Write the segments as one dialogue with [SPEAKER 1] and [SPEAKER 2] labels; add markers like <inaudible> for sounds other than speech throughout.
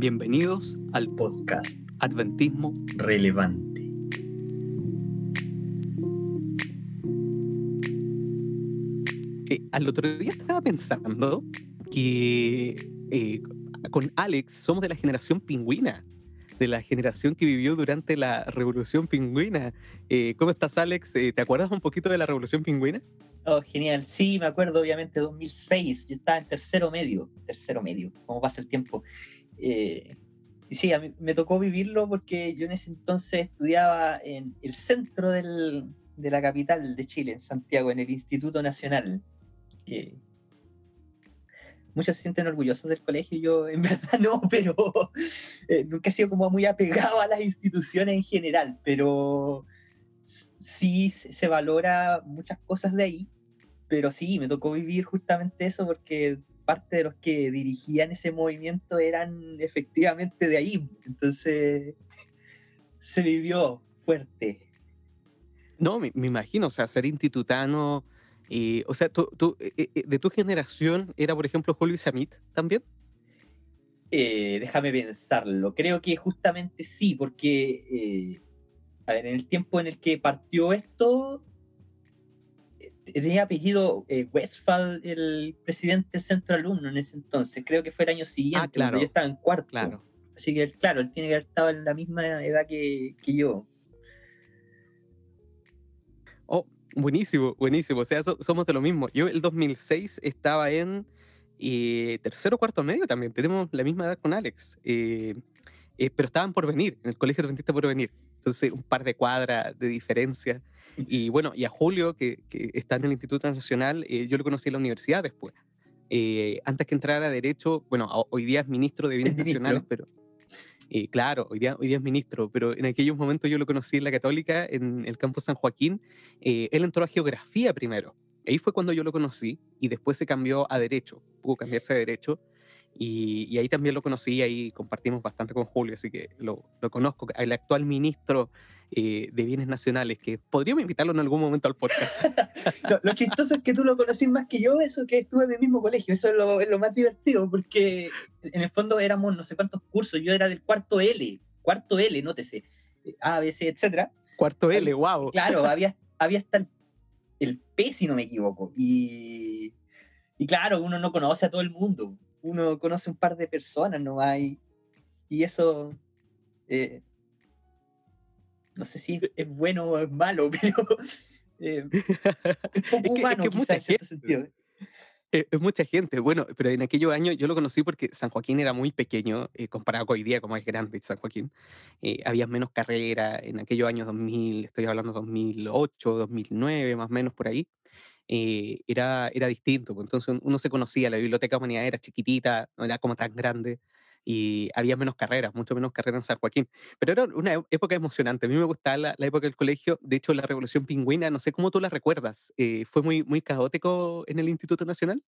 [SPEAKER 1] Bienvenidos al podcast Adventismo
[SPEAKER 2] relevante.
[SPEAKER 1] Eh, al otro día estaba pensando que eh, con Alex somos de la generación pingüina, de la generación que vivió durante la revolución pingüina. Eh, ¿Cómo estás, Alex? ¿Te acuerdas un poquito de la revolución pingüina?
[SPEAKER 2] Oh, genial. Sí, me acuerdo, obviamente, 2006. Yo estaba en tercero medio. Tercero medio. ¿Cómo pasa el tiempo? y sí, a mí me tocó vivirlo porque yo en ese entonces estudiaba en el centro del, de la capital de Chile, en Santiago, en el Instituto Nacional muchos se sienten orgullosos del colegio, yo <laughs> en verdad no, pero eh, nunca he sido como muy apegado a las instituciones en general, pero sí se valora muchas cosas de ahí, pero sí, me tocó vivir justamente eso porque parte de los que dirigían ese movimiento eran efectivamente de ahí, entonces se vivió fuerte.
[SPEAKER 1] No, me, me imagino, o sea, ser institutano o sea, tú, eh, eh, eh, de tu generación era, por ejemplo, Julio Samit también.
[SPEAKER 2] déjame pensarlo. Creo que justamente sí, porque a ver, en el tiempo en el que partió esto, tenía apellido Westphal, el presidente del centro alumno en ese entonces. Creo que fue el año siguiente, ah, claro. yo estaba en cuarto. Claro. Así que, claro, él tiene que haber estado en la misma edad que, que yo.
[SPEAKER 1] Oh, Buenísimo, buenísimo. O sea, somos de lo mismo. Yo el 2006 estaba en eh, tercero cuarto medio también. Tenemos la misma edad con Alex. Eh, eh, pero estaban por venir, en el Colegio Adventista por venir. Entonces, un par de cuadras de diferencia. Y bueno, y a Julio, que, que está en el Instituto Nacional, yo lo conocí en la universidad después. antes que entrara a Derecho, bueno, hoy día es ministro de Bienes Nacionales, pero eh, claro, hoy día, hoy día es ministro, pero en aquellos momentos yo lo conocí en la Católica, en el campo San Joaquín. Eh, él entró a geografía primero. Ahí fue cuando yo lo conocí y después se cambió a derecho, pudo cambiarse a derecho. Y, ahí también lo conocí, ahí compartimos bastante con Julio, así que lo, lo conozco. El actual ministro eh, de Bienes Nacionales, que podríamos invitarlo en algún momento al podcast. <laughs>
[SPEAKER 2] lo, chistoso es que tú lo conocís más que yo, eso que estuve en el mismo colegio, eso es lo, es lo, más divertido, porque en el fondo éramos no sé cuántos cursos, yo era del cuarto L, cuarto L, nótese, A, B, C, etcétera.
[SPEAKER 1] Cuarto L, wow.
[SPEAKER 2] Claro, <laughs> había, había hasta el, P, si no me equivoco, y, y claro, uno no conoce a todo el mundo, uno conoce un par de personas no hay y eso... Eh, no sé si es bueno o es malo, <laughs> pero eh, <laughs> es poco humano es mucha gente, sentido.
[SPEAKER 1] Es, mucha gente, bueno, pero en aquellos años yo lo conocí porque San Joaquín era muy pequeño eh, comparado con hoy día, como es grande San Joaquín. Eh, había menos carrera en aquellos años 2000, estoy hablando 2008, 2009, más o menos por ahí. era, era distinto, pues, entonces uno se conocía, la biblioteca humanidad era chiquitita, no era como tan grande y había menos carreras, mucho menos carreras en San Joaquín. Pero era una época emocionante. A mí me gustaba la, época del colegio. De hecho, la Revolución Pingüina, no sé cómo tú la recuerdas. Eh, ¿Fue muy, muy caótico en el Instituto Nacional?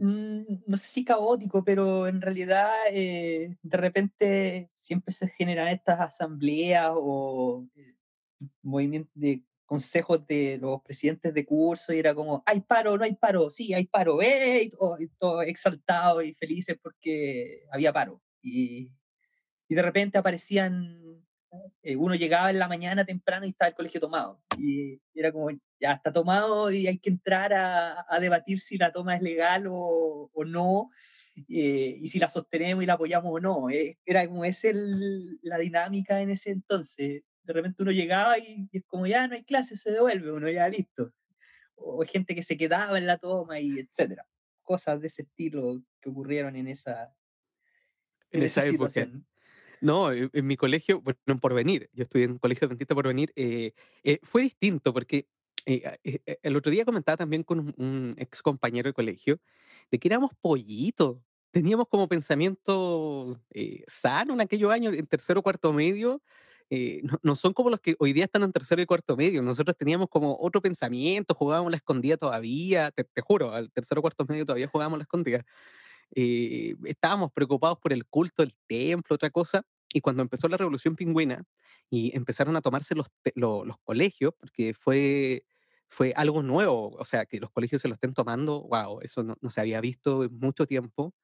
[SPEAKER 2] Mm, no sé si caótico, pero en realidad eh, de repente siempre se generan estas asambleas o eh, movimientos de consejos de los presidentes de curso y era como, hay paro, no hay paro, sí, hay paro, ¡eh! y todo, exaltado y felices porque había paro. Y, de repente aparecían, eh, uno llegaba en la mañana temprano y estaba el colegio tomado. Y era como, ya está tomado y hay que entrar a, debatir si la toma es legal o, o no. Eh, y si la sostenemos y la apoyamos o no. Eh, era como esa la dinámica en ese entonces de repente uno llegaba y, es como ya no hay clases, se devuelve, uno ya listo. O gente que se quedaba en la toma y etcétera. Cosas de ese estilo que ocurrieron en esa,
[SPEAKER 1] en, esa, situación. No, en, mi colegio, bueno, por venir, yo estudié en un colegio dentista por venir, eh, eh, fue distinto porque eh, el otro día comentaba también con un, un, ex compañero de colegio de que éramos pollitos. Teníamos como pensamiento sano en aquellos años, en tercero cuarto medio, eh, no, son como los que hoy día están en tercero y cuarto medio. Nosotros teníamos como otro pensamiento, jugábamos la escondida todavía, te, juro, al tercero cuarto medio todavía jugábamos la escondida. Eh, estábamos preocupados por el culto, el templo, otra cosa. Y cuando empezó la revolución pingüina y empezaron a tomarse los, los, colegios, porque fue, fue algo nuevo, o sea, que los colegios se lo estén tomando, wow, eso no, no se había visto en mucho tiempo.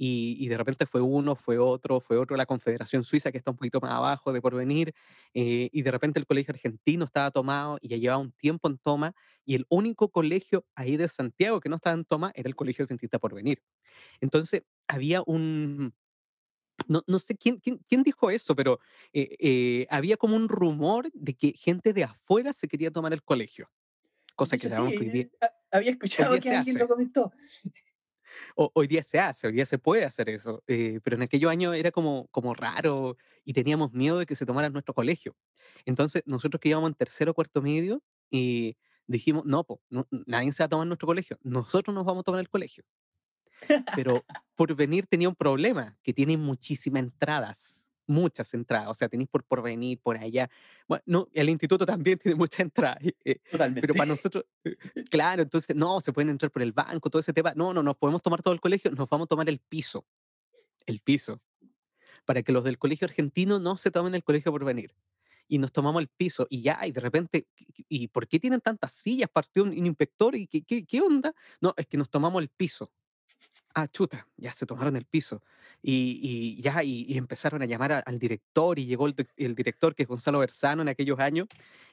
[SPEAKER 1] Y, y, de repente fue uno, fue otro, fue otro, la Confederación Suiza, que está un poquito más abajo de porvenir, eh, y de repente el colegio argentino estaba tomado y ya llevaba un tiempo en toma, y el único colegio ahí de Santiago que no estaba en toma era el Colegio Adventista Porvenir. Entonces, había un, no, no sé quién, quién, quién dijo eso, pero eh, eh, había como un rumor de que gente de afuera se quería tomar el colegio. Cosa que
[SPEAKER 2] hecho,
[SPEAKER 1] sabemos que hoy día,
[SPEAKER 2] sí, a- había escuchado que alguien lo
[SPEAKER 1] hace.
[SPEAKER 2] comentó.
[SPEAKER 1] Ho- hoy día se hace, hoy día se puede hacer eso, eh, pero en aquellos años era como, como raro y teníamos miedo de que se tomara nuestro colegio. Entonces, nosotros que íbamos en tercero o cuarto medio, y dijimos, no, po, no, nadie se va a tomar nuestro colegio, nosotros nos vamos a tomar el colegio. <laughs> Pero Porvenir tenía un problema, que tiene muchísimas entradas, muchas entradas, o sea, tenéis por Porvenir, por allá. Bueno, no, el instituto <laughs> también tiene muchas entradas, eh, pero para nosotros, claro, entonces, no, se pueden entrar por el banco, todo ese tema. No, no, nos podemos tomar todo el colegio, nos vamos a tomar el piso, el piso, para que los del colegio argentino no se tomen el colegio por venir. Y nos tomamos el piso y ya, y de repente, ¿y y por qué tienen tantas sillas? Partió un, un inspector y ¿qué, qué, qué onda? No, es que nos tomamos el piso. Ah, chuta, ya se tomaron el piso. Y, y ya, y, y empezaron a llamar a- al director, y llegó el, el director, que es Gonzalo Bersano en aquellos años,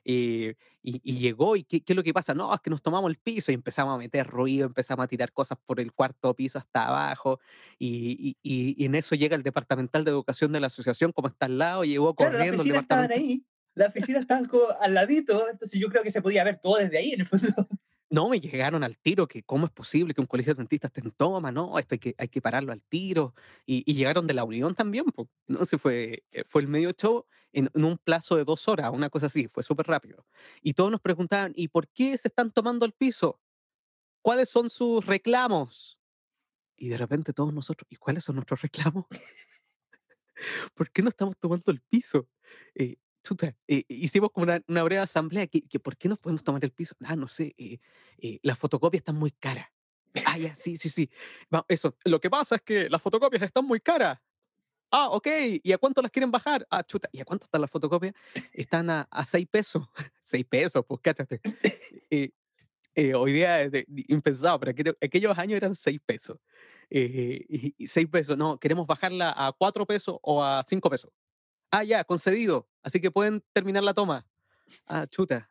[SPEAKER 1] eh, y, y llegó, y ¿qué, qué es lo que pasa? No, es que nos tomamos el piso, y empezamos a meter ruido, empezamos a tirar cosas por el cuarto piso hasta abajo, y, y- y- y en eso llega el departamental de educación de la asociación, como está al lado, llegó
[SPEAKER 2] Claro, las
[SPEAKER 1] corriendo el
[SPEAKER 2] oficinas estaban
[SPEAKER 1] departamento.
[SPEAKER 2] ahí, las oficinas estaban como al ladito, entonces yo creo que se podía ver todo desde ahí en el fondo.
[SPEAKER 1] No, me llegaron al tiro, que cómo es posible que un colegio de dentistas esté en toma, no, esto hay que, hay que pararlo al tiro. Y, llegaron de la Unión también, pues, no se fue, eh, fue el medio show en, en un plazo de dos horas, una cosa así, fue súper rápido. Y todos nos preguntaban, ¿y por qué se están tomando el piso? ¿Cuáles son sus reclamos? Y de repente todos nosotros, ¿y cuáles son nuestros reclamos? <laughs> ¿Por qué no estamos tomando el piso? Eh, chuta, eh, hicimos como una, breve asamblea, que, que ¿por qué no podemos tomar el piso? Ah, no sé, eh, eh, las fotocopias están muy caras. Ah, ya, sí, sí, sí. Eso, lo que pasa es que las fotocopias están muy caras. Ah, ok. ¿Y a cuánto las quieren bajar? Ah, chuta. ¿Y a cuánto están las fotocopias? Están a, a 6 pesos. <laughs> 6 pesos, pues cáchate. Eh, eh, hoy día es de- impensado, pero aquello- aquellos años eran 6 pesos. Eh, 6 pesos, no, queremos bajarla a 4 pesos o a 5 pesos. Ah, ya, concedido. Así que pueden terminar la toma. Ah, chuta.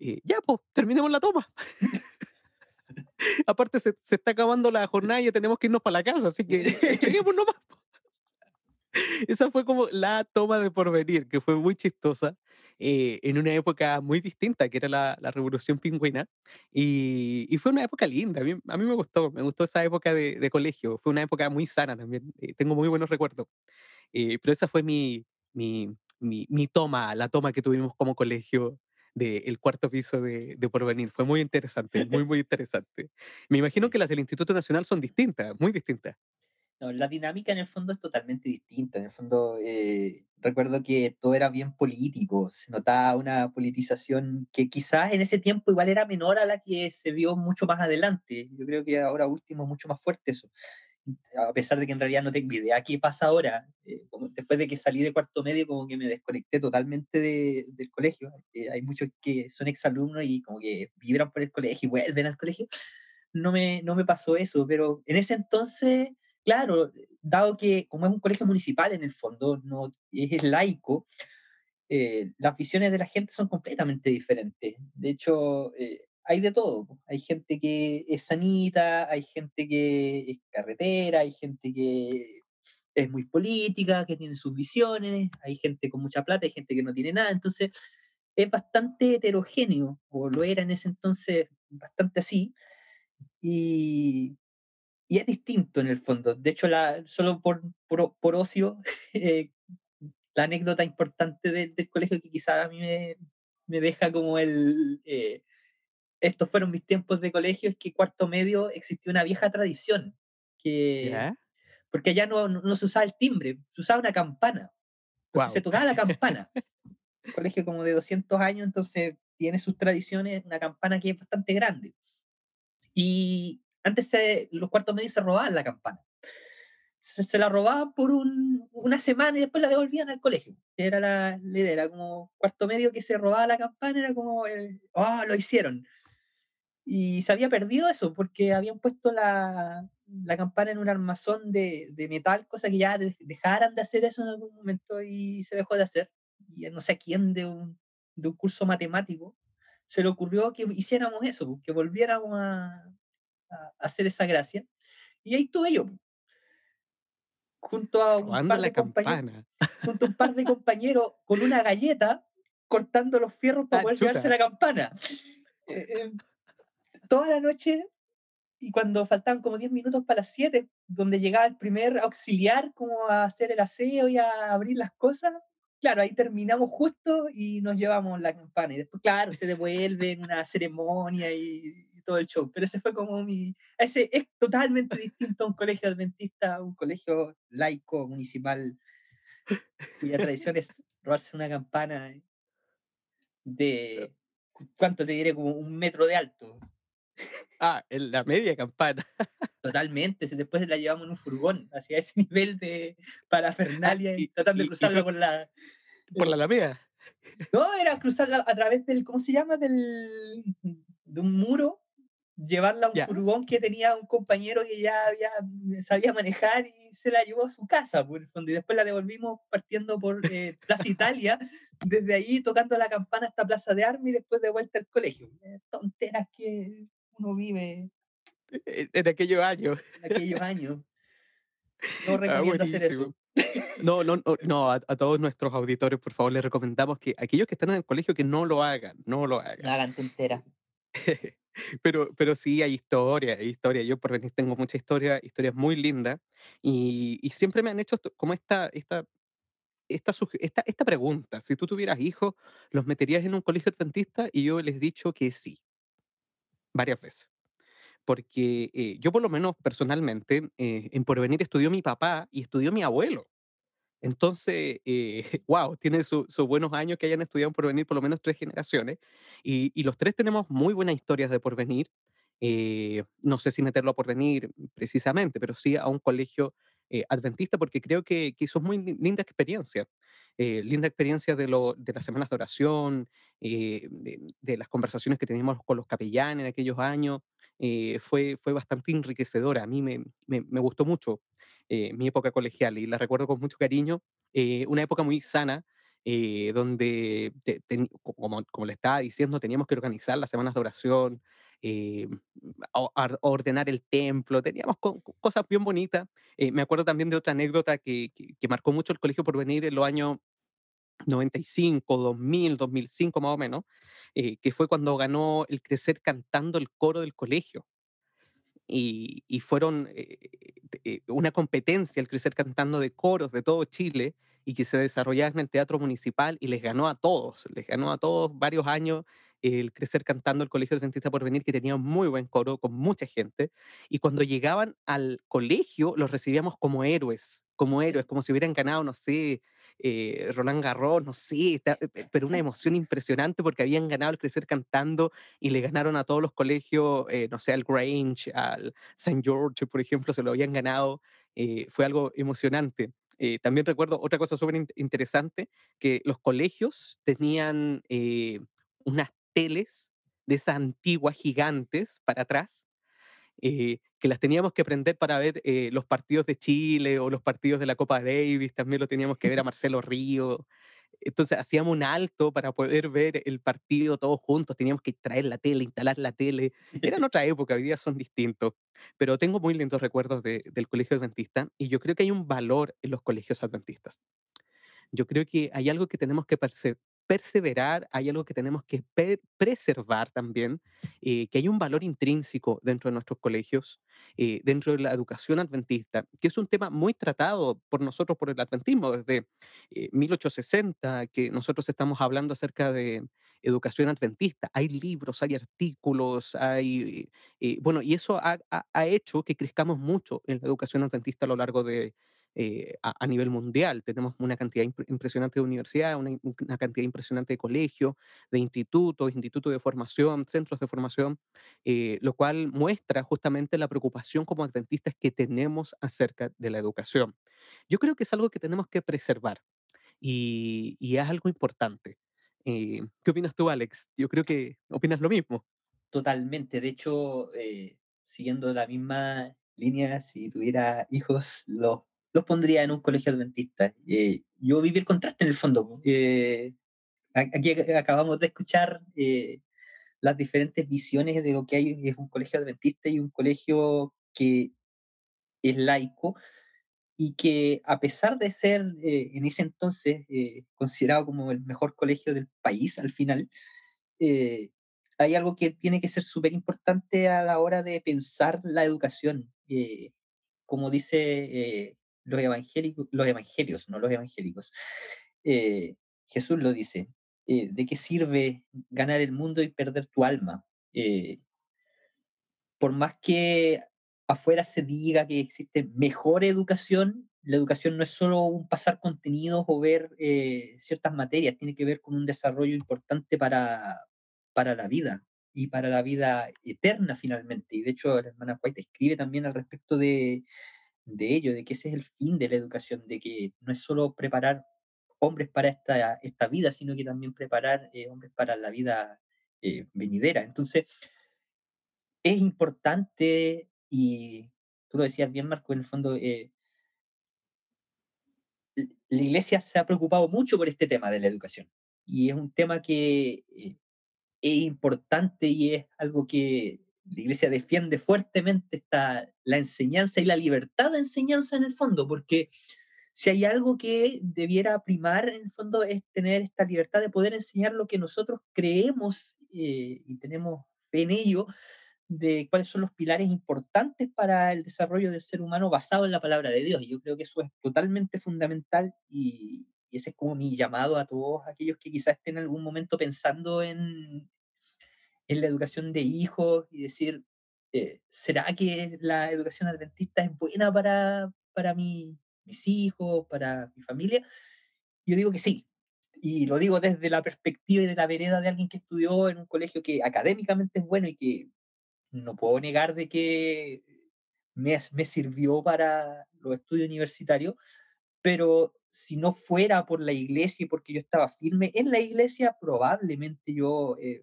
[SPEAKER 1] Eh, ya, pues, terminemos la toma. <laughs> Aparte, se, se está acabando la jornada y ya tenemos que irnos para la casa, así que entreguemos nomás. <laughs> Esa fue como la toma de porvenir, que fue muy chistosa, eh, en una época muy distinta, que era la, la Revolución Pingüina. Y, y fue una época linda, a mí, a mí me gustó, me gustó esa época de, de colegio. Fue una época muy sana también, eh, tengo muy buenos recuerdos. Eh, pero esa fue mi, mi, mi, mi toma, la toma que tuvimos como colegio del cuarto piso de, de Porvenir. Fue muy interesante, muy, muy interesante. Me imagino que las del Instituto Nacional son distintas, muy distintas.
[SPEAKER 2] no, la dinámica en el fondo es totalmente distinta. En el fondo, eh, recuerdo que todo era bien político, se notaba una politización que quizás en ese tiempo igual era menor a la que se vio mucho más adelante. Yo creo que ahora último es mucho más fuerte eso. A pesar de que en realidad no tengo idea qué pasa ahora. eh, como después de que salí de cuarto medio, como que me desconecté totalmente de- del colegio. Eh, hay muchos que son exalumnos y como que vibran por el colegio y vuelven al colegio. No me, no me pasó eso, pero en ese entonces Claro, dado que como es un colegio municipal en el fondo, no es laico, eh, las visiones de la gente son completamente diferentes. De hecho, eh, hay de todo. Hay gente que es sanita, hay gente que es carretera, hay gente que es muy política, que tiene sus visiones, hay gente con mucha plata, hay gente que no tiene nada. Entonces, es bastante heterogéneo, o lo era en ese entonces bastante así. Y, y es distinto en el fondo. De hecho, solo por, por, por ocio, <laughs> eh, la anécdota importante de- del colegio que quizás a mí me, me deja como el... eh, estos fueron mis tiempos de colegio, es que cuarto medio existía una vieja tradición, que, porque allá no, no, no se usaba el timbre, se usaba una campana. Entonces se tocaba la <laughs> campana. Un colegio como de 200 años, entonces tiene sus tradiciones, una campana que es bastante grande. Y antes se- los cuartos medios se robaban la campana. se, se la robaban por un- una semana y después la devolvían al colegio. Era la, la idea, era como cuarto medio que se robaba la campana, era como, el, oh, lo hicieron. Y se había perdido eso porque habían puesto la, la campana en un armazón de, de metal, cosa que ya de- dejaran de hacer eso en algún momento y se dejó de hacer. Y no sé a quién de un, de un curso matemático se le ocurrió que hiciéramos eso, que volviéramos a, a hacer esa gracia. Y ahí estuve yo, junto a un par de compañeros, junto a un par de compañeros con una galleta cortando los fierros para
[SPEAKER 1] Ah,
[SPEAKER 2] poder llevarse la campana. Eh, eh, toda la noche y cuando faltaban como 10 minutos para las 7, donde llegaba el primer auxiliar como a hacer el aseo y a abrir las cosas, claro, ahí terminamos justo y nos llevamos la campana. Y después, claro, se devuelve en una ceremonia y, y todo el show. Pero ese fue como mi... Ese es totalmente distinto a un colegio adventista, a un colegio laico, municipal, cuya tradición es robarse una campana de... ¿Cuánto te diré? Como un metro de alto.
[SPEAKER 1] Ah, en la media campana. <laughs>
[SPEAKER 2] Totalmente, después la llevamos en un furgón, hacia ese <laughs> nivel de parafernalia y,
[SPEAKER 1] y-
[SPEAKER 2] tratando de cruzarla por la...
[SPEAKER 1] Por la Alameda.
[SPEAKER 2] No, era cruzarla a través del, ¿cómo se llama? Del, de un muro, llevarla a un
[SPEAKER 1] Ya.
[SPEAKER 2] furgón que tenía un compañero que ya había, sabía manejar y se la llevó a su casa, por el fondo, y después la devolvimos partiendo por eh, Plaza Italia, desde ahí tocando la campana hasta Plaza de Armas y después de vuelta al colegio. Eh, Tonteras que uno vive
[SPEAKER 1] En, en aquellos años.
[SPEAKER 2] en aquellos años. No <laughs>
[SPEAKER 1] Ah,
[SPEAKER 2] recomiendo hacer eso.
[SPEAKER 1] No, no, no, no, a, a todos nuestros auditores, por favor, les recomendamos que aquellos que están en el colegio que no lo hagan, no lo hagan.
[SPEAKER 2] No hagan tonteras. <laughs>
[SPEAKER 1] Pero, pero sí hay historia, hay historia. Yo por venir tengo mucha historia, historias muy lindas y, y siempre me han hecho como esta, esta, esta, esta, esta pregunta. Si tú tuvieras hijos, ¿los meterías en un colegio adventista? Y yo les he dicho que sí, varias veces. Porque eh, yo por lo menos personalmente, eh, en Porvenir estudió mi papá y estudió mi abuelo. Entonces, eh, <laughs> wow, tiene su- sus buenos años que hayan estudiado en Porvenir, por lo menos tres generaciones, y, y los tres tenemos muy buenas historias de Porvenir. Eh, no sé si meterlo a Porvenir precisamente, pero sí a un colegio eh, adventista, porque creo que, que eso es muy lin- linda experiencia. Eh, linda experiencia de, lo, de las semanas de oración, eh, de, las conversaciones que teníamos con los capellanes en aquellos años. eh, fue, fue bastante enriquecedora. A mí me, me, gustó mucho mi época colegial y la recuerdo con mucho cariño. una época muy sana, donde, como, como le estaba diciendo, teníamos que organizar las semanas de oración, eh, o- ar- ordenar el templo, teníamos co- cosas bien bonitas. Eh, me acuerdo también de otra anécdota que, que, que marcó mucho el colegio por venir en los años 95, 2000, 2005 más o menos, eh, que fue cuando ganó el Crecer cantando el coro del colegio y, y fueron eh, eh, una competencia el crecer cantando de coros de todo Chile y que se desarrollaba en el Teatro Municipal y les ganó a todos, les ganó a todos varios años el crecer cantando el Colegio Adventista por venir que tenía un muy buen coro con mucha gente y cuando llegaban al colegio los recibíamos como héroes, como héroes, como si hubieran ganado, no sé, eh, Roland Garros, no sé, está- eh, pero una emoción impresionante porque habían ganado el crecer cantando y le ganaron a todos los colegios, eh, no sé, al Grange, al St. George, por ejemplo, se lo habían ganado. eh, fue algo emocionante. Eh, también recuerdo otra cosa súper in- interesante, que los colegios tenían eh, unas teles de esas antiguas gigantes para atrás, eh, que las teníamos que prender para ver eh, los partidos de Chile o los partidos de la Copa Davis, también lo teníamos que ver a <laughs> Marcelo Río. Entonces hacíamos un alto para poder ver el partido todos juntos, teníamos que traer la tele, instalar la tele. Era en <laughs> otra época, hoy día son distintos, pero tengo muy lindos recuerdos de- del colegio adventista y yo creo que hay un valor en los colegios adventistas. Yo creo que hay algo que tenemos que perse- perseverar, hay algo que tenemos que preservar también, eh, que hay un valor intrínseco dentro de nuestros colegios, eh, dentro de la educación adventista, que es un tema muy tratado por nosotros, por el adventismo, desde eh, 1860, que nosotros estamos hablando acerca de educación adventista. Hay libros, hay artículos, hay... eh, bueno, y eso ha- ha hecho que crezcamos mucho en la educación adventista a lo largo de, eh, a, a nivel mundial. Tenemos una cantidad impre- impresionante de universidades, una, una cantidad impresionante de colegios, de institutos, institutos de formación, centros de formación, eh, lo cual muestra justamente la preocupación como adventistas que tenemos acerca de la educación. Yo creo que es algo que tenemos que preservar y, y es algo importante. Eh, ¿qué opinas tú, Alex? Yo creo que opinas lo mismo.
[SPEAKER 2] Totalmente. De hecho, eh, siguiendo la misma línea, si tuviera hijos, los, los pondría en un colegio adventista. Eh, yo viví el contraste en el fondo. Eh, aquí ac- acabamos de escuchar eh, las diferentes visiones de lo que hay es un colegio adventista y un colegio que es laico y que a pesar de ser en ese entonces considerado como el mejor colegio del país al final, hay algo que tiene que ser súper importante a la hora de pensar la educación. como dice los, evangélicos, los evangelios, no los evangélicos. eh, Jesús lo dice. eh, ¿De qué sirve ganar el mundo y perder tu alma? Eh, por más que afuera se diga que existe mejor educación, la educación no es solo un pasar contenidos o ver ciertas materias, tiene que ver con un desarrollo importante para, para la vida y para la vida eterna finalmente. Y de hecho, la hermana White escribe también al respecto de, de ello, de que ese es el fin de la educación, de que no es solo preparar hombres para esta, esta vida, sino que también preparar eh, hombres para la vida eh, venidera. Entonces, es importante y tú lo decías bien, Marco, en el fondo, eh, la iglesia se ha preocupado mucho por este tema de la educación y es un tema que eh, es importante y es algo que la iglesia defiende fuertemente, está la enseñanza y la libertad de enseñanza en el fondo, porque si hay algo que debiera primar en el fondo es tener esta libertad de poder enseñar lo que nosotros creemos eh, y tenemos fe en ello, de cuáles son los pilares importantes para el desarrollo del ser humano basado en la palabra de Dios. Y yo creo que eso es totalmente fundamental y, y ese es como mi llamado a todos aquellos que quizás estén en algún momento pensando en, en la educación de hijos y decir, eh, ¿será que la educación adventista es buena para, para mi- mis hijos, para mi familia? Yo digo que sí. Y lo digo desde la perspectiva y de la vereda de alguien que estudió en un colegio que académicamente es bueno y que no puedo negar de que me, me sirvió para los estudios universitarios, pero si no fuera por la iglesia y porque yo estaba firme en la iglesia, probablemente yo eh,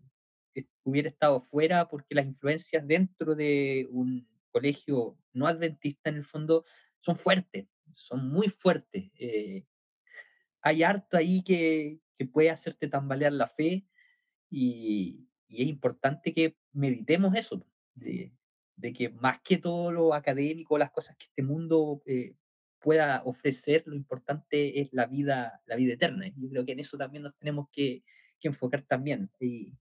[SPEAKER 2] hubiera estado fuera porque las influencias dentro de un colegio no adventista en el fondo son fuertes, son muy fuertes. eh, hay harto ahí que, que puede hacerte tambalear la fe y, y es importante que meditemos eso, de, de que más que todo lo académico, las cosas que este mundo eh, pueda ofrecer, lo importante es la vida, la vida eterna. Yo creo que en eso también nos tenemos que, que enfocar también. Y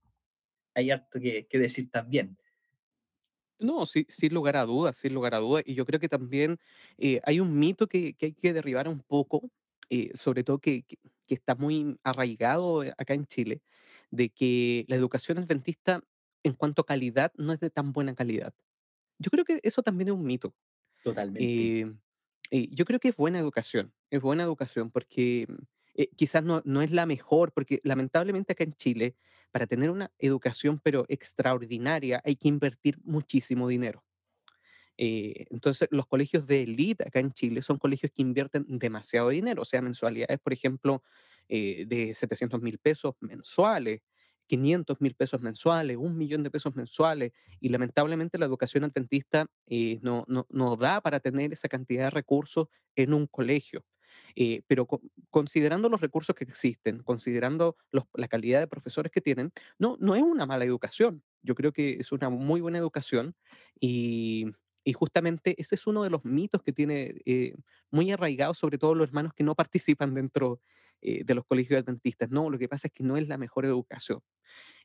[SPEAKER 2] hay harto que, que decir también.
[SPEAKER 1] No, sí, sin lugar a dudas, sin lugar a dudas. Y yo creo que también eh, hay un mito que, que hay que derribar un poco, eh, sobre todo que, que- que está muy arraigado eh, acá en Chile, de que la educación adventista en cuanto a calidad no es de tan buena calidad. Yo creo que eso también es un mito.
[SPEAKER 2] Totalmente.
[SPEAKER 1] Eh, eh, yo creo que es buena educación, es buena educación porque eh, quizás no, no es la mejor, porque lamentablemente acá en Chile, para tener una educación pero extraordinaria, hay que invertir muchísimo dinero. Eh, entonces, los colegios de élite acá en Chile son colegios que invierten demasiado dinero, o sea, mensualidades, por ejemplo, eh, de 700 mil pesos mensuales, 500 mil pesos mensuales, un millón de pesos mensuales, y lamentablemente la educación adventista eh, no, no, no da para tener esa cantidad de recursos en un colegio. Eh, pero co- considerando los recursos que existen, considerando los- la calidad de profesores que tienen, no, no es una mala educación. Yo creo que es una muy buena educación y, y justamente ese es uno de los mitos que tiene eh, muy arraigado, sobre todo los hermanos que no participan dentro eh, de los colegios adventistas. No, lo que pasa es que no es la mejor educación.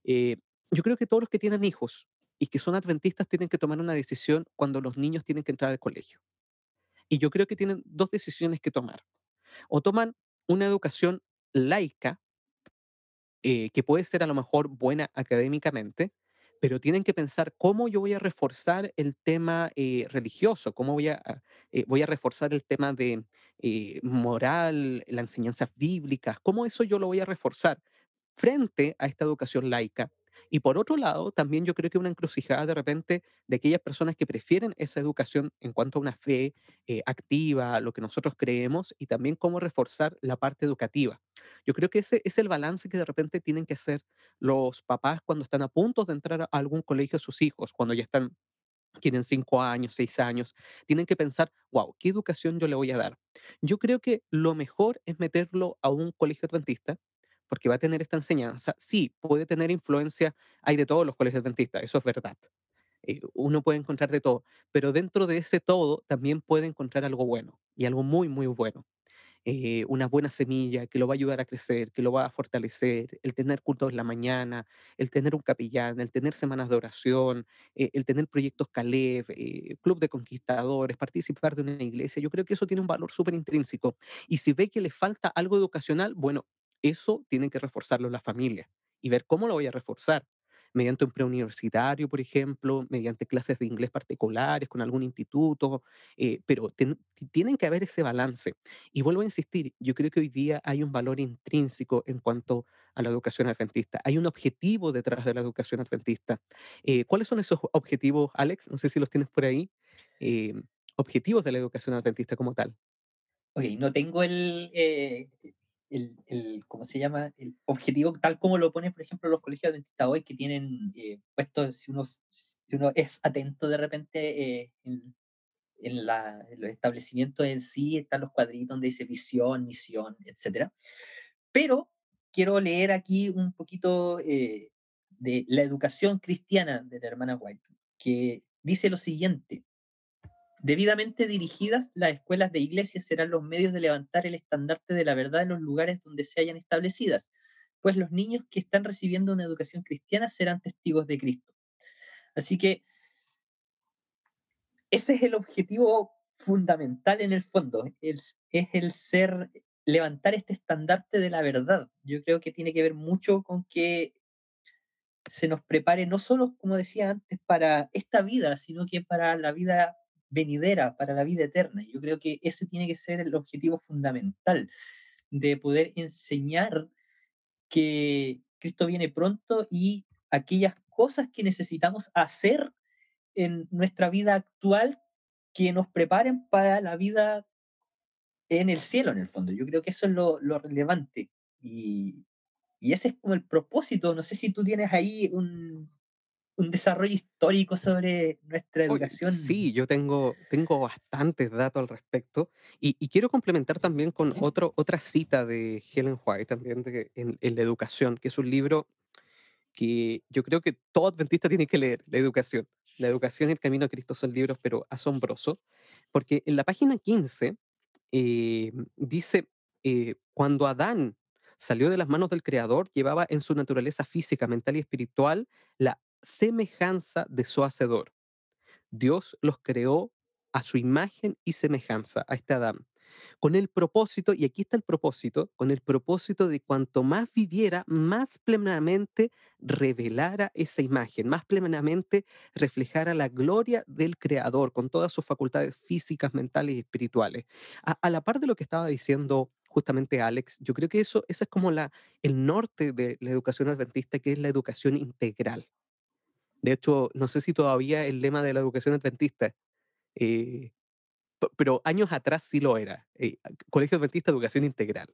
[SPEAKER 1] Eh, yo creo que todos los que tienen hijos y que son adventistas tienen que tomar una decisión cuando los niños tienen que entrar al colegio. Y yo creo que tienen dos decisiones que tomar. O toman una educación laica, eh, que puede ser a lo mejor buena académicamente, pero tienen que pensar cómo yo voy a reforzar el tema eh, religioso, cómo voy a, eh, voy a reforzar el tema de moral, las enseñanzas bíblicas, cómo eso yo lo voy a reforzar frente a esta educación laica. Y por otro lado, también yo creo que una encrucijada de repente de aquellas personas que prefieren esa educación en cuanto a una fe eh, activa, lo que nosotros creemos, y también cómo reforzar la parte educativa. Yo creo que ese es el balance que de repente tienen que hacer los papás cuando están a punto de entrar a algún colegio a sus hijos, cuando ya están tienen 5 años, 6 años, tienen que pensar, wow, ¿qué educación yo le voy a dar? Yo creo que lo mejor es meterlo a un colegio adventista, porque va a tener esta enseñanza. Sí, puede tener influencia, hay de todos los colegios adventistas, eso es verdad. Eh, uno puede encontrar de todo, pero dentro de ese todo también puede encontrar algo bueno y algo muy, muy bueno eh, una buena semilla que lo va a ayudar a crecer, que lo va a fortalecer, el tener cultos en la mañana, el tener un capellán, el tener semanas de oración, eh, el tener proyectos Caleb, eh, club de conquistadores, participar de una iglesia, yo creo que eso tiene un valor súper intrínseco. Y si ve que le falta algo educacional, bueno, eso tienen que reforzarlo la familia y ver cómo lo voy a reforzar. Mediante un preuniversitario, por ejemplo, mediante clases de inglés particulares con algún instituto, eh, pero tienen que haber ese balance. Y vuelvo a insistir, yo creo que hoy día hay un valor intrínseco en cuanto a la educación adventista. Hay un objetivo detrás de la educación adventista. Eh, ¿Cuáles son esos objetivos, Alex? No sé si los tienes por ahí. Eh, objetivos de la educación adventista como tal.
[SPEAKER 2] Ok, no tengo el, el, el- ¿cómo se llama? El objetivo tal como lo ponen, por ejemplo, los colegios adventistas hoy, que tienen eh, puestos, si uno, si uno es atento de repente eh, en, en los establecimientos en sí, están los cuadritos donde dice visión, misión, etcétera. Pero quiero leer aquí un poquito eh, de la educación cristiana de la hermana White, que dice lo siguiente. Debidamente dirigidas, las escuelas de iglesia serán los medios de levantar el estandarte de la verdad en los lugares donde se hayan establecidas, pues los niños que están recibiendo una educación cristiana serán testigos de Cristo. Así que ese es el objetivo fundamental en el fondo, es, es el ser, levantar este estandarte de la verdad. Yo creo que tiene que ver mucho con que se nos prepare no solo, como decía antes, para esta vida, sino que para la vida venidera, para la vida eterna. Yo creo que ese tiene que ser el objetivo fundamental, de poder enseñar que Cristo viene pronto y aquellas cosas que necesitamos hacer en nuestra vida actual que nos preparen para la vida en el cielo, en el fondo. Yo creo que eso es lo, lo relevante. Y, y ese es como el propósito. No sé si tú tienes ahí un, un desarrollo histórico sobre nuestra
[SPEAKER 1] Oye,
[SPEAKER 2] educación.
[SPEAKER 1] sí, yo tengo, tengo bastantes datos al respecto y, y quiero complementar también con otro, otra cita de Helen White, también de, en, en la educación, que es un libro que yo creo que todo adventista tiene que leer, la educación. La educación y el camino a Cristo son libros, pero asombrosos, porque en la página 15 eh, dice, eh, cuando Adán salió de las manos del Creador, llevaba en su naturaleza física, mental y espiritual la semejanza de su Hacedor. Dios los creó a su imagen y semejanza, a este Adán, con el propósito, y aquí está el propósito, con el propósito de cuanto más viviera, más plenamente revelara esa imagen, más plenamente reflejara la gloria del Creador con todas sus facultades físicas, mentales y espirituales. A, la par de lo que estaba diciendo justamente Alex, yo creo que eso, eso es como la, el norte de la educación adventista, que es la educación integral. De hecho, no sé si todavía el lema de la educación adventista, eh, pero años atrás sí lo era. eh, Colegio Adventista Educación Integral.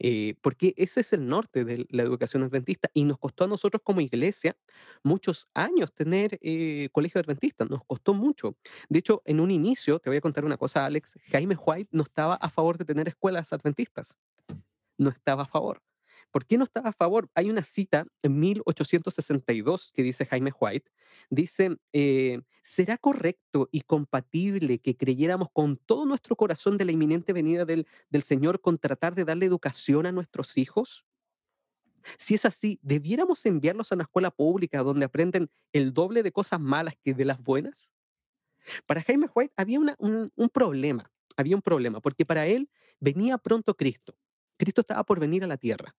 [SPEAKER 1] eh, porque ese es el norte de la educación adventista y nos costó a nosotros como iglesia muchos años tener eh, colegio adventista, nos costó mucho. De hecho, en un inicio, te voy a contar una cosa, Alex, Jaime White no estaba a favor de tener escuelas adventistas no estaba a favor. ¿Por qué no estaba a favor? Hay una cita en 1862 que dice Jaime White, dice, eh, ¿será correcto y compatible que creyéramos con todo nuestro corazón de la inminente venida del, Señor con tratar de darle educación a nuestros hijos? Si es así, ¿debiéramos enviarlos a una escuela pública donde aprenden el doble de cosas malas que de las buenas? Para Jaime White había un problema, había un problema, porque para él venía pronto Cristo. Cristo estaba por venir a la tierra.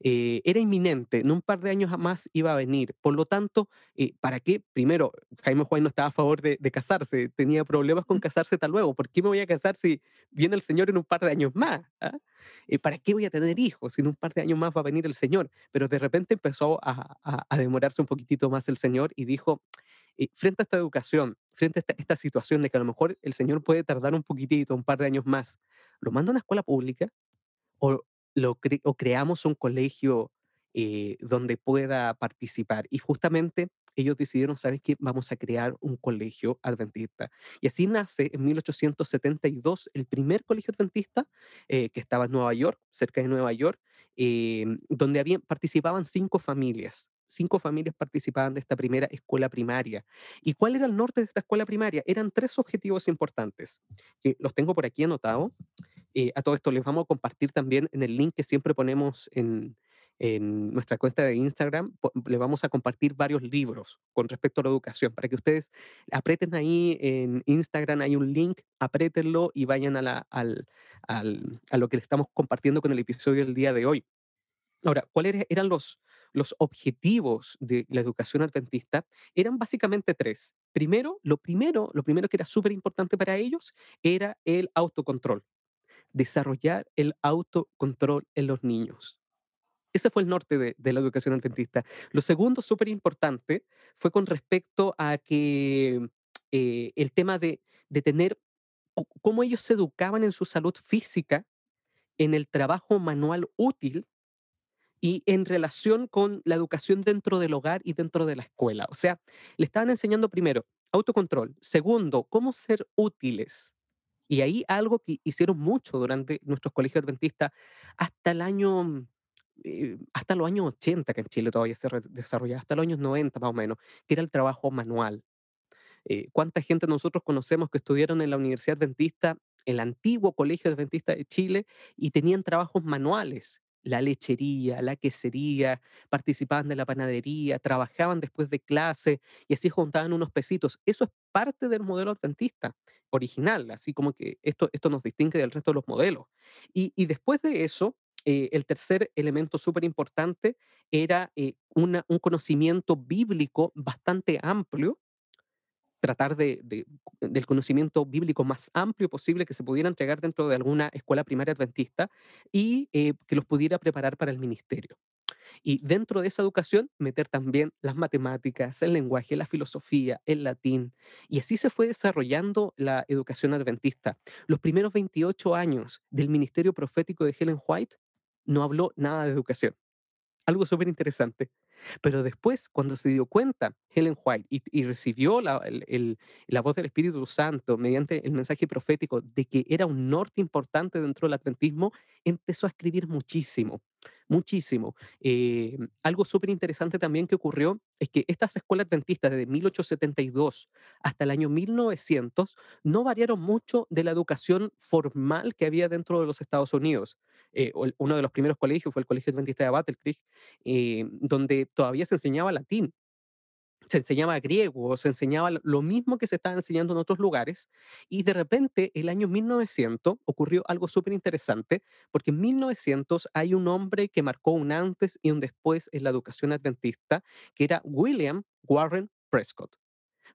[SPEAKER 1] Eh, era inminente, en un par de años más iba a venir. Por lo tanto, eh, ¿para qué? Primero, Jaime Juárez no estaba a favor de, de, casarse, tenía problemas con casarse tal luego. ¿Por qué me voy a casar si viene el Señor en un par de años más? ¿Ah? Eh, ¿Para qué voy a tener hijos si en un par de años más va a venir el Señor? Pero de repente empezó a, a, a demorarse un poquitito más el Señor y dijo, eh, frente a esta educación, frente a esta, esta, situación de que a lo mejor el Señor puede tardar un poquitito, un par de años más, ¿lo manda a una escuela pública? ¿O, o creamos un colegio eh, donde pueda participar? Y justamente ellos decidieron, ¿sabes qué? Vamos a crear un colegio adventista. Y así nace en 1872 el primer colegio adventista eh, que estaba en Nueva York, cerca de Nueva York, eh, donde habían, participaban cinco familias cinco familias participaban de esta primera escuela primaria. ¿Y cuál era el norte de esta escuela primaria? Eran tres objetivos importantes, los tengo por aquí anotados. Eh, a todo esto les vamos a compartir también en el link que siempre ponemos en, en nuestra cuenta de Instagram, le vamos a compartir varios libros con respecto a la educación, para que ustedes aprieten ahí en Instagram, hay un link, apriétenlo y vayan a, la, al, al, a lo que le estamos compartiendo con el episodio del día de hoy. Ahora, ¿cuáles eran los, los objetivos de la educación adventista? Eran básicamente tres. Primero, lo primero, lo primero que era súper importante para ellos era el autocontrol, desarrollar el autocontrol en los niños. Ese fue el norte de, la educación adventista. Lo segundo, súper importante, fue con respecto a que eh, el tema de, de tener cómo ellos se educaban en su salud física, en el trabajo manual útil y en relación con la educación dentro del hogar y dentro de la escuela. O sea, le estaban enseñando primero autocontrol, segundo, cómo ser útiles. Y ahí algo que hicieron mucho durante nuestros colegios adventistas hasta el año, eh, hasta los años 80, que en Chile todavía se desarrollaba, hasta los años 90 más o menos, que era el trabajo manual. Eh, ¿Cuánta gente nosotros conocemos que estudiaron en la Universidad Adventista, el antiguo Colegio Adventista de Chile, y tenían trabajos manuales? la lechería, la quesería, participaban de la panadería, trabajaban después de clase y así juntaban unos pesitos. Eso es parte del modelo adventista original, así como que esto, esto nos distingue del resto de los modelos. Y, después de eso, eh, el tercer elemento súper importante era eh, un conocimiento bíblico bastante amplio tratar de, del conocimiento bíblico más amplio posible que se pudiera entregar dentro de alguna escuela primaria adventista y eh, que los pudiera preparar para el ministerio. Y dentro de esa educación, meter también las matemáticas, el lenguaje, la filosofía, el latín. Y así se fue desarrollando la educación adventista. Los primeros 28 años del ministerio profético de Helen White no habló nada de educación. Algo súper interesante. Pero después, cuando se dio cuenta Helen White y, recibió la, voz del Espíritu Santo mediante el mensaje profético de que era un norte importante dentro del adventismo, empezó a escribir muchísimo, muchísimo. Eh, algo súper interesante también que ocurrió es que estas escuelas adventistas desde 1872 hasta el año 1900 no variaron mucho de la educación formal que había dentro de los Estados Unidos. Eh, uno de los primeros colegios fue el Colegio Adventista de Battle Creek, eh, donde todavía se enseñaba latín, se enseñaba griego, se enseñaba lo mismo que se estaba enseñando en otros lugares, y de repente, el año 1900, ocurrió algo súper interesante, porque en 1900 hay un hombre que marcó un antes y un después en la educación adventista, que era William Warren Prescott.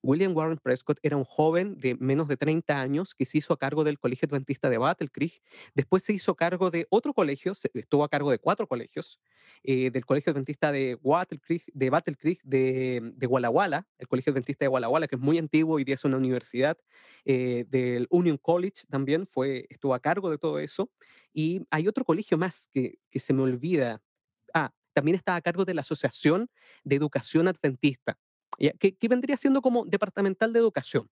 [SPEAKER 1] William Warren Prescott era un joven de menos de 30 años que se hizo a cargo del Colegio Adventista de Battle Creek. Después se hizo cargo de otro colegio, estuvo a cargo de cuatro colegios, eh, del Colegio Adventista de Battle Creek, de, Battle Creek de, de Walla Walla, el Colegio Adventista de Walla Walla, que es muy antiguo y día es una universidad, eh, del Union College también fue, estuvo a cargo de todo eso. Y hay otro colegio más que, que se me olvida. Ah, también está a cargo de la Asociación de Educación Adventista que, que, vendría siendo como departamental de educación.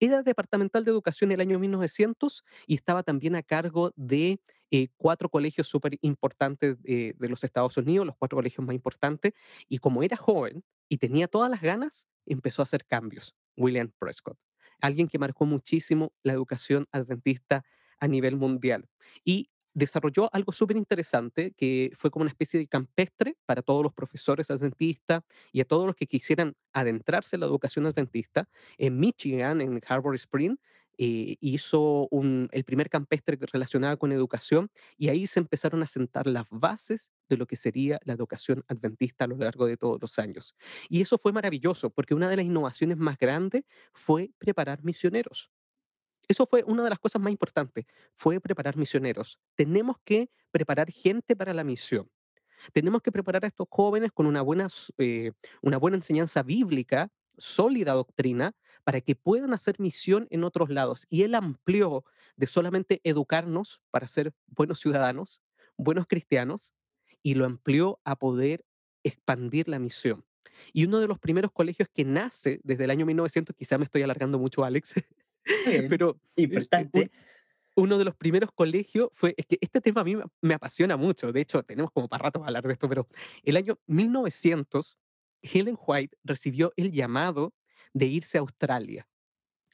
[SPEAKER 1] Era departamental de educación en el año 1900 y estaba también a cargo de eh, cuatro colegios súper importantes de, de los Estados Unidos, los cuatro colegios más importantes, y como era joven y tenía todas las ganas, empezó a hacer cambios. William Prescott, alguien que marcó muchísimo la educación adventista a nivel mundial. Y desarrolló algo súper interesante que fue como una especie de campestre para todos los profesores adventistas y a todos los que quisieran adentrarse en la educación adventista. En Michigan, en Harbor Spring, eh, hizo un- el primer campestre relacionado con educación y ahí se empezaron a sentar las bases de lo que sería la educación adventista a lo largo de todos los años. Y eso fue maravilloso porque una de las innovaciones más grandes fue preparar misioneros. Eso fue una de las cosas más importantes, fue preparar misioneros. Tenemos que preparar gente para la misión. Tenemos que preparar a estos jóvenes con una buena, eh, una buena enseñanza bíblica, sólida doctrina, para que puedan hacer misión en otros lados. Y él amplió de solamente educarnos para ser buenos ciudadanos, buenos cristianos, y lo amplió a poder expandir la misión. Y uno de los primeros colegios que nace desde el año 1900, quizá me estoy alargando mucho, Alex, <laughs> <laughs>
[SPEAKER 2] bien,
[SPEAKER 1] pero eh, eh,
[SPEAKER 2] importante.
[SPEAKER 1] uno de los primeros colegios fue, es que este tema a mí me apasiona mucho, de hecho tenemos como para rato para hablar de esto, pero el año 1900, Helen White recibió el llamado de irse a Australia.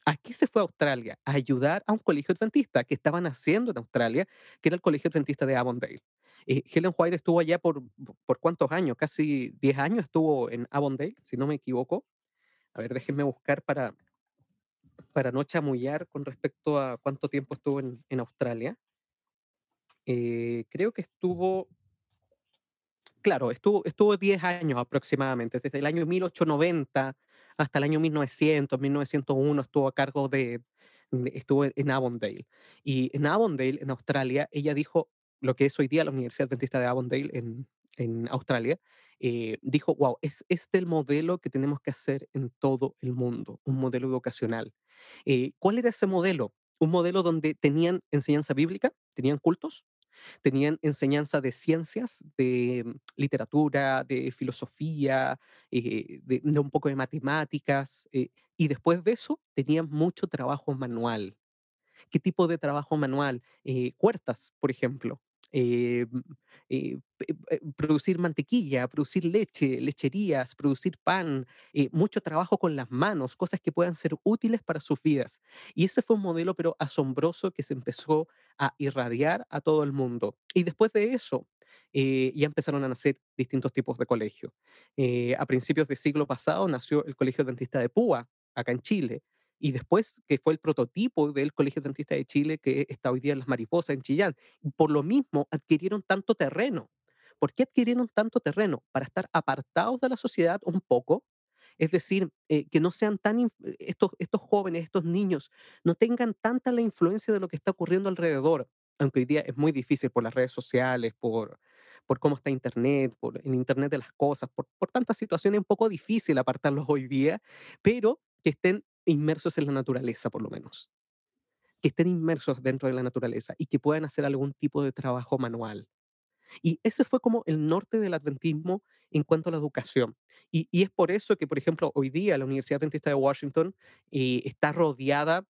[SPEAKER 1] ¿A qué se fue a Australia? A ayudar a un colegio adventista que estaban haciendo en Australia, que era el colegio adventista de Avondale. Eh, Helen White estuvo allá por, por cuántos años, casi 10 años estuvo en Avondale, si no me equivoco. A ver, déjenme buscar para, para no chamullar con respecto a cuánto tiempo estuvo en, en Australia. Eh, creo que estuvo, claro, estuvo, estuvo 10 años aproximadamente, desde el año 1890 hasta el año 1900, 1901 estuvo a cargo de, estuvo en Avondale. Y en Avondale, en Australia, ella dijo lo que es hoy día la Universidad Adventista de Avondale en, en Australia, eh, dijo, wow, es este el modelo que tenemos que hacer en todo el mundo, un modelo educacional. Eh, ¿Cuál era ese modelo? Un modelo donde tenían enseñanza bíblica, tenían cultos, tenían enseñanza de ciencias, de mm, literatura, de filosofía, eh, de, de un poco de matemáticas, eh, y después de eso tenían mucho trabajo manual. ¿Qué tipo de trabajo manual? Eh, huertas, por ejemplo. Eh, eh, eh, producir mantequilla, producir leche, lecherías, producir pan, eh, mucho trabajo con las manos, cosas que puedan ser útiles para sus vidas. Y ese fue un modelo, pero asombroso, que se empezó a irradiar a todo el mundo. Y después de eso, ya empezaron a nacer distintos tipos de colegios. A principios del siglo pasado nació el Colegio Dentista de Púa, acá en Chile, y después que fue el prototipo del Colegio Dentista de Chile que está hoy día en Las Mariposas, en Chillán. Por lo mismo adquirieron tanto terreno. ¿Por qué adquirieron tanto terreno? Para estar apartados de la sociedad un poco, es decir, eh, que no sean tan, eh, estos, estos jóvenes, estos niños, no tengan tanta la influencia de lo que está ocurriendo alrededor, aunque hoy día es muy difícil por las redes sociales, por, por cómo está Internet, por el Internet de las cosas, por, por tantas situaciones, es un poco difícil apartarlos hoy día, pero que estén inmersos en la naturaleza, por lo menos, que estén inmersos dentro de la naturaleza y que puedan hacer algún tipo de trabajo manual. Y ese fue como el norte del adventismo en cuanto a la educación. Y, y es por eso que, por ejemplo, hoy día la Universidad Adventista de Washington eh, está rodeada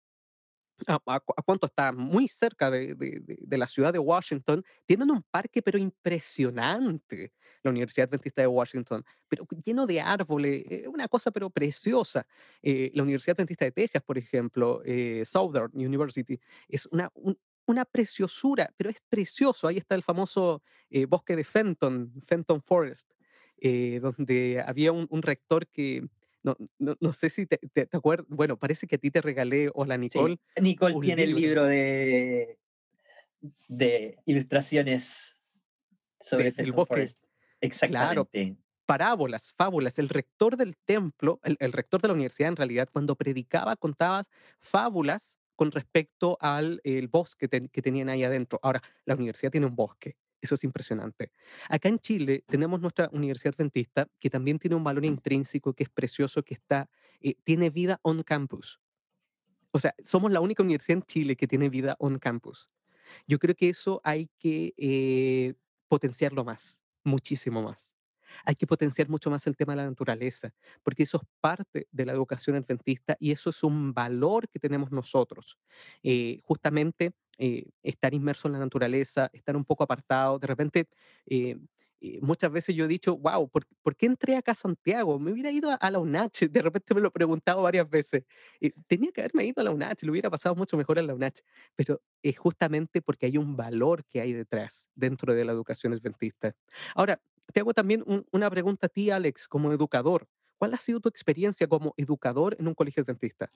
[SPEAKER 1] ¿A, a a cuánto está? Muy cerca de, de- de- de la ciudad de Washington. Tienen un parque, pero impresionante, la Universidad Adventista de Washington, pero lleno de árboles, eh, una cosa pero preciosa. Eh, la Universidad Adventista de Texas, por ejemplo, eh, Southern University, es una, un- una preciosura, pero es precioso. Ahí está el famoso eh, bosque de Fenton, Fenton Forest, eh, donde había un, un rector que... No, no, no sé si te, te, te acuerdas, bueno, parece que a ti te regalé, hola
[SPEAKER 2] Sí,
[SPEAKER 1] Nicole,
[SPEAKER 2] Nicole tiene el
[SPEAKER 1] libro
[SPEAKER 2] de, de ilustraciones sobre
[SPEAKER 1] de-
[SPEAKER 2] Fenton
[SPEAKER 1] bosque.
[SPEAKER 2] Forest.
[SPEAKER 1] Claro,
[SPEAKER 2] Exactamente.
[SPEAKER 1] parábolas, fábulas. El rector del templo, el, el rector de la universidad en realidad, cuando predicaba, contaba fábulas con respecto al el bosque ten- que tenían ahí adentro. Ahora, la universidad tiene un bosque. Eso es impresionante. Acá en Chile tenemos nuestra universidad adventista, que también tiene un valor intrínseco, que es precioso, que está, eh, tiene vida on campus. O sea, somos la única universidad en Chile que tiene vida on campus. Yo creo que eso hay que eh, potenciarlo más, muchísimo más. Hay que potenciar mucho más el tema de la naturaleza, porque eso es parte de la educación adventista y eso es un valor que tenemos nosotros. Eh, justamente eh, estar inmerso en la naturaleza, estar un poco apartado, de repente... eh, eh, muchas veces yo he dicho, wow, ¿por, por qué entré acá a Santiago? Me hubiera ido a, a la UNACH, <laughs> de repente me lo he preguntado varias veces. Eh, tenía que haberme ido a la UNACH, lo hubiera pasado mucho mejor en la UNACH pero es justamente porque hay un valor que hay detrás dentro de la educación adventista. Ahora, te hago también un- una pregunta a ti, Alex, como educador. ¿Cuál ha sido tu experiencia como educador en un colegio adventista?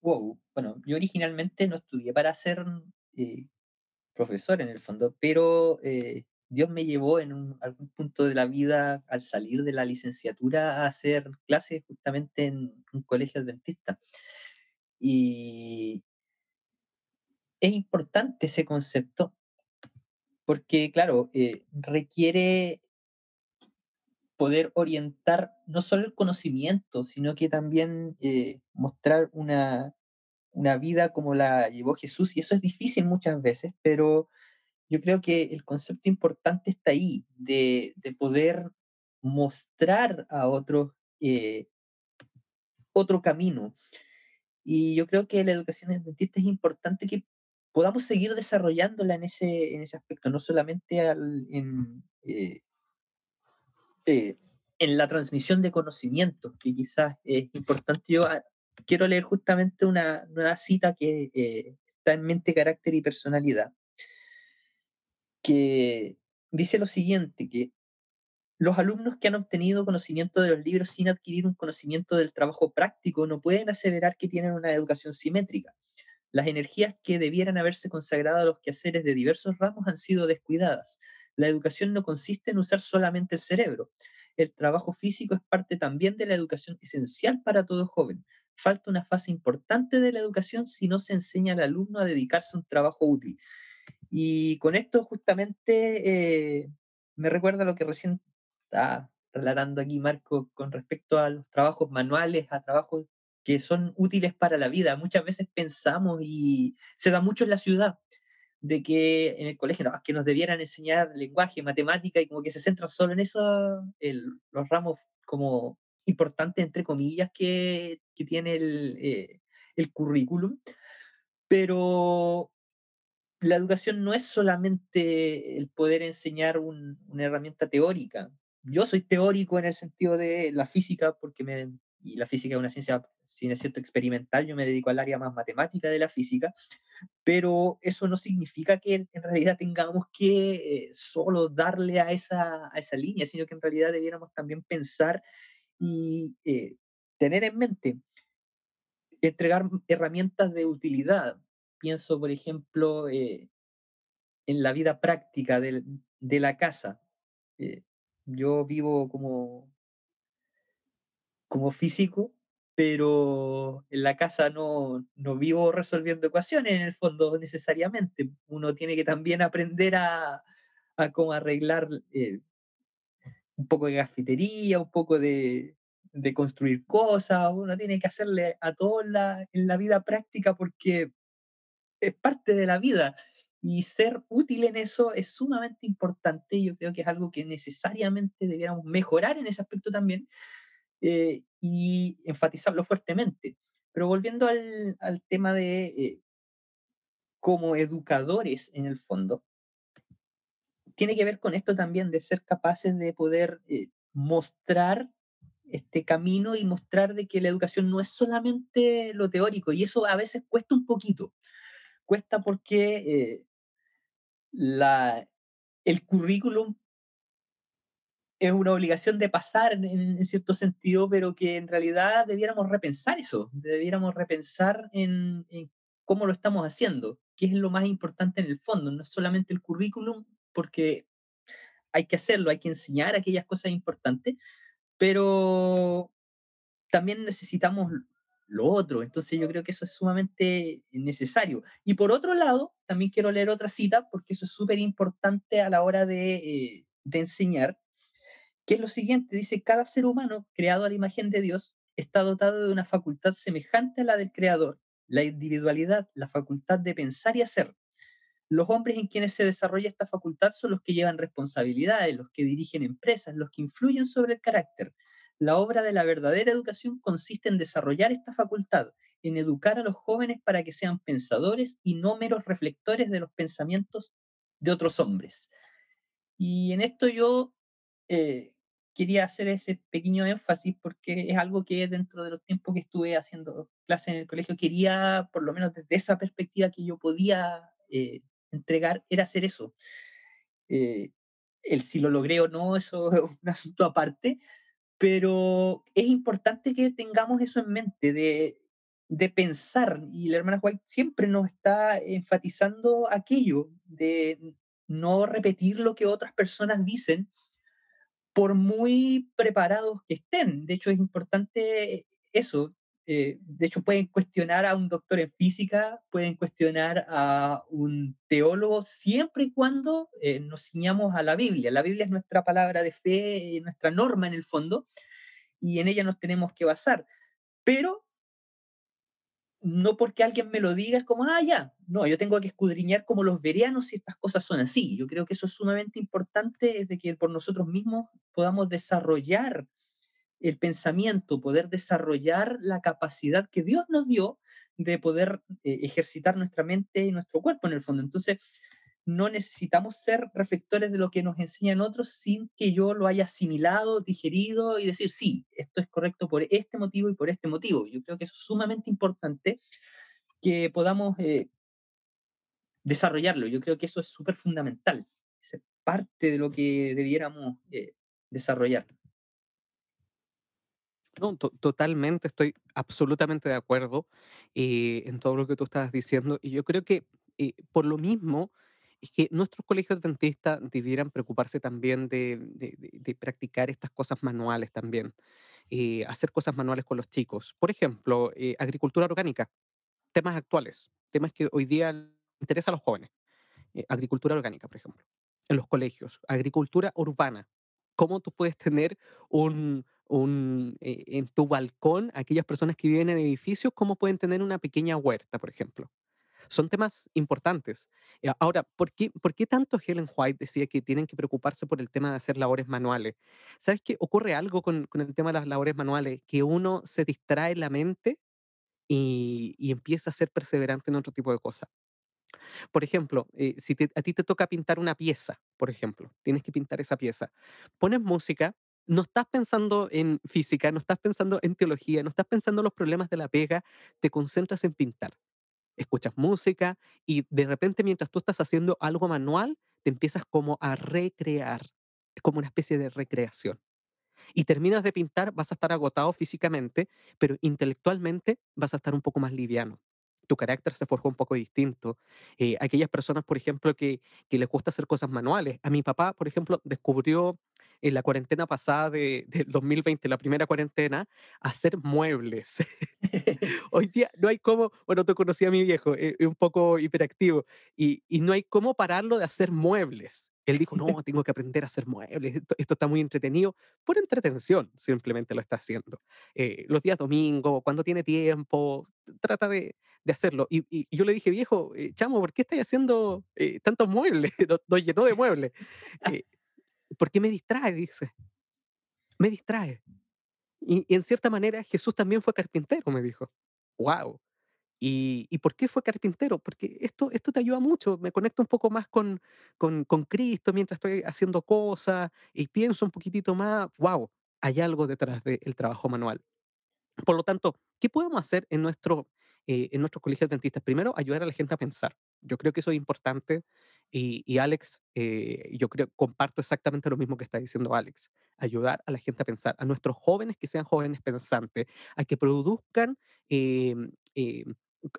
[SPEAKER 2] Wow, bueno, yo originalmente no estudié para ser eh, profesor en el fondo, pero eh, Dios me llevó en algún punto de la vida al salir de la licenciatura a hacer clases justamente en un colegio adventista. Y es importante ese concepto porque, claro, eh, requiere poder orientar no solo el conocimiento, sino que también eh, mostrar una, una vida como la llevó Jesús. Y eso es difícil muchas veces, pero yo creo que el concepto importante está ahí, de, de poder mostrar a otros eh, otro camino. Y yo creo que la educación adventista es importante que podamos seguir desarrollándola en ese, en ese aspecto, no solamente en, eh, eh, en la transmisión de conocimientos, que quizás es importante. Yo ah, quiero leer justamente una nueva cita que eh, está en mente, carácter y personalidad, que dice lo siguiente, que los alumnos que han obtenido conocimiento de los libros sin adquirir un conocimiento del trabajo práctico no pueden aseverar que tienen una educación simétrica. Las energías que debieran haberse consagrado a los quehaceres de diversos ramos han sido descuidadas. La educación no consiste en usar solamente el cerebro. El trabajo físico es parte también de la educación esencial para todo joven. Falta una fase importante de la educación si no se enseña al alumno a dedicarse a un trabajo útil. Y con esto justamente eh, me recuerda lo que recién está relatando aquí Marco con respecto a los trabajos manuales, a trabajos que son útiles para la vida. Muchas veces pensamos y se da mucho en la ciudad de que en el colegio que nos debieran enseñar lenguaje, matemática y como que se centran solo en eso, los ramos como importantes, entre comillas, que, que tiene el, eh, el currículum. Pero la educación no es solamente el poder enseñar un- una herramienta teórica. Yo soy teórico en el sentido de la física, porque me, y la física es una ciencia, si bien es cierto, experimental, yo me dedico al área más matemática de la física, pero eso no significa que en realidad tengamos que eh, solo darle a esa, a esa línea, sino que en realidad debiéramos también pensar y eh, tener en mente entregar herramientas de utilidad. Pienso, por ejemplo, eh, en la vida práctica del- de la casa. Yo vivo como, como físico, pero en la casa no, no vivo resolviendo ecuaciones en el fondo necesariamente. Uno tiene que también aprender a, a cómo arreglar eh, un poco de cafetería, un poco de, de construir cosas. Uno tiene que hacerle a todo la, en la vida práctica porque es parte de la vida y ser útil en eso es sumamente importante. Yo creo que es algo que necesariamente debiéramos mejorar en ese aspecto también eh, y enfatizarlo fuertemente. Pero volviendo al, al tema de eh, como educadores en el fondo, tiene que ver con esto también de ser capaces de poder eh, mostrar este camino y mostrar de que la educación no es solamente lo teórico y eso a veces cuesta un poquito. Cuesta porque eh, la, el currículum es una obligación de pasar en, en cierto sentido, pero que en realidad debiéramos repensar eso, debiéramos repensar en, en cómo lo estamos haciendo, qué es lo más importante en el fondo, no es solamente el currículum, porque hay que hacerlo, hay que enseñar aquellas cosas importantes, pero también necesitamos lo otro, entonces yo creo que eso es sumamente necesario. Y por otro lado, también quiero leer otra cita, porque eso es súper importante a la hora de, eh, de enseñar, que es lo siguiente, dice, cada ser humano creado a la imagen de Dios está dotado de una facultad semejante a la del Creador, la individualidad, la facultad de pensar y hacer. Los hombres en quienes se desarrolla esta facultad son los que llevan responsabilidades, los que dirigen empresas, los que influyen sobre el carácter. La obra de la verdadera educación consiste en desarrollar esta facultad, en educar a los jóvenes para que sean pensadores y no meros reflectores de los pensamientos de otros hombres. Y en esto yo eh, quería hacer ese pequeño énfasis porque es algo que dentro de los tiempos que estuve haciendo clases en el colegio quería, por lo menos desde esa perspectiva que yo podía eh, entregar, era hacer eso. Eh, el si lo logré o no, eso es un <laughs> asunto aparte, pero es importante que tengamos eso en mente, de de pensar. Y la hermana White siempre nos está enfatizando aquello de no repetir lo que otras personas dicen, por muy preparados que estén. De hecho, es importante eso. Eh, de hecho, pueden cuestionar a un doctor en física, pueden cuestionar a un teólogo, siempre y cuando eh, nos ciñamos a la Biblia. La Biblia es nuestra palabra de fe, nuestra norma en el fondo, y en ella nos tenemos que basar. Pero no porque alguien me lo diga es como, ah, ya, no, yo tengo que escudriñar como los verianos si estas cosas son así. Yo creo que eso es sumamente importante, es de que por nosotros mismos podamos desarrollar el pensamiento, poder desarrollar la capacidad que Dios nos dio de poder eh, ejercitar nuestra mente y nuestro cuerpo en el fondo. Entonces, no necesitamos ser reflectores de lo que nos enseñan otros sin que yo lo haya asimilado, digerido y decir, sí, esto es correcto por este motivo y por este motivo. Yo creo que es sumamente importante que podamos eh, desarrollarlo. Yo creo que eso es súper fundamental. Es parte de lo que debiéramos eh, desarrollar.
[SPEAKER 1] No, totalmente, estoy absolutamente de acuerdo eh, en todo lo que tú estabas diciendo. Y yo creo que por lo mismo, es que nuestros colegios dentistas debieran preocuparse también de, practicar estas cosas manuales también, eh, hacer cosas manuales con los chicos. Por ejemplo, eh, agricultura orgánica, temas actuales, temas que hoy día le interesa a los jóvenes. eh, agricultura orgánica, por ejemplo, en los colegios, agricultura urbana. ¿Cómo tú puedes tener un, un, eh, en tu balcón, aquellas personas que viven en edificios, cómo pueden tener una pequeña huerta, por ejemplo? Son temas importantes. Eh, ahora, ¿por qué, tanto Helen White decía que tienen que preocuparse por el tema de hacer labores manuales? ¿Sabes qué? Ocurre algo con, el tema de las labores manuales, que uno se distrae la mente y, y empieza a ser perseverante en otro tipo de cosas. Por ejemplo, eh, si te- a ti te toca pintar una pieza, por ejemplo, tienes que pintar esa pieza, pones música, no estás pensando en física, no estás pensando en teología, no estás pensando en los problemas de la pega, te concentras en pintar escuchas música y de repente mientras tú estás haciendo algo manual, te empiezas como a recrear. Es como una especie de recreación. Y terminas de pintar, vas a estar agotado físicamente, pero intelectualmente vas a estar un poco más liviano. Tu carácter se forja un poco distinto. Eh, aquellas personas, por ejemplo, que, que les gusta hacer cosas manuales. A mi papá, por ejemplo, descubrió en la cuarentena pasada de, del 2020, la primera cuarentena, hacer muebles. <laughs> Hoy día no hay cómo, bueno, tú conocí a mi viejo, eh, un poco hiperactivo, y, y no hay cómo pararlo de hacer muebles. Él dijo, no, tengo que aprender a hacer muebles, esto, esto está muy entretenido. Por entretención, simplemente lo está haciendo. Eh, los días domingo, cuando tiene tiempo, trata de, de hacerlo. Y, y- y yo le dije, viejo, eh, chamo, ¿por qué estás haciendo eh, tantos muebles? <laughs> Nos nos llenó de muebles. <laughs> ¿Por qué me distrae? Dice, me distrae. Y, y en cierta manera Jesús también fue carpintero, me dijo. Wow. ¿Y, y por qué fue carpintero? Porque esto, esto te ayuda mucho, me conecto un poco más con, con, con Cristo mientras estoy haciendo cosas y pienso un poquitito más, wow, hay algo detrás del trabajo manual. Por lo tanto, ¿qué podemos hacer en, nuestro, eh, en nuestros colegios dentistas? Primero, ayudar a la gente a pensar. Yo creo que eso es importante y, y Alex, eh, yo creo, comparto exactamente lo mismo que está diciendo Alex. Ayudar a la gente a pensar, a nuestros jóvenes que sean jóvenes pensantes, a que produzcan eh, eh,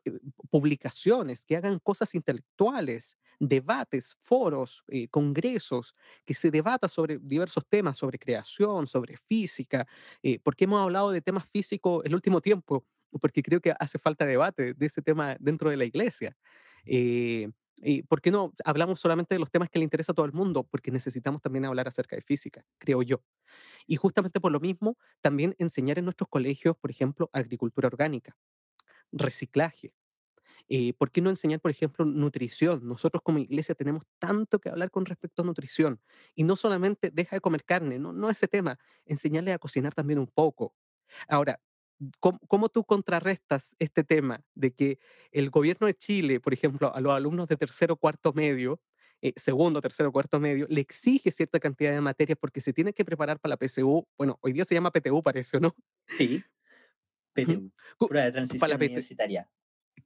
[SPEAKER 1] eh, publicaciones, que hagan cosas intelectuales, debates, foros, eh, congresos, que se debata sobre diversos temas, sobre creación, sobre física, eh, ¿por qué hemos hablado de temas físicos el último tiempo? Porque creo que hace falta debate de ese tema dentro de la iglesia. Eh, ¿y por qué no hablamos solamente de los temas que le interesa a todo el mundo? Porque necesitamos también hablar acerca de física, creo yo. Y justamente por lo mismo, también enseñar en nuestros colegios, por ejemplo, agricultura orgánica, reciclaje. Eh, ¿Por qué no enseñar, por ejemplo, nutrición? Nosotros como iglesia tenemos tanto que hablar con respecto a nutrición. Y no solamente deja de comer carne, no, no ese tema, enseñarle a cocinar también un poco. Ahora, ¿cómo, cómo tú contrarrestas este tema de que el gobierno de Chile, por ejemplo, a los alumnos de tercero, cuarto medio, eh, segundo, tercero, cuarto medio, le exige cierta cantidad de materias porque se tienen que preparar para la PSU? Bueno, hoy día se llama PTU, parece, ¿o no?
[SPEAKER 2] Sí. <laughs> PTU, prueba de
[SPEAKER 1] Para la
[SPEAKER 2] transición universitaria.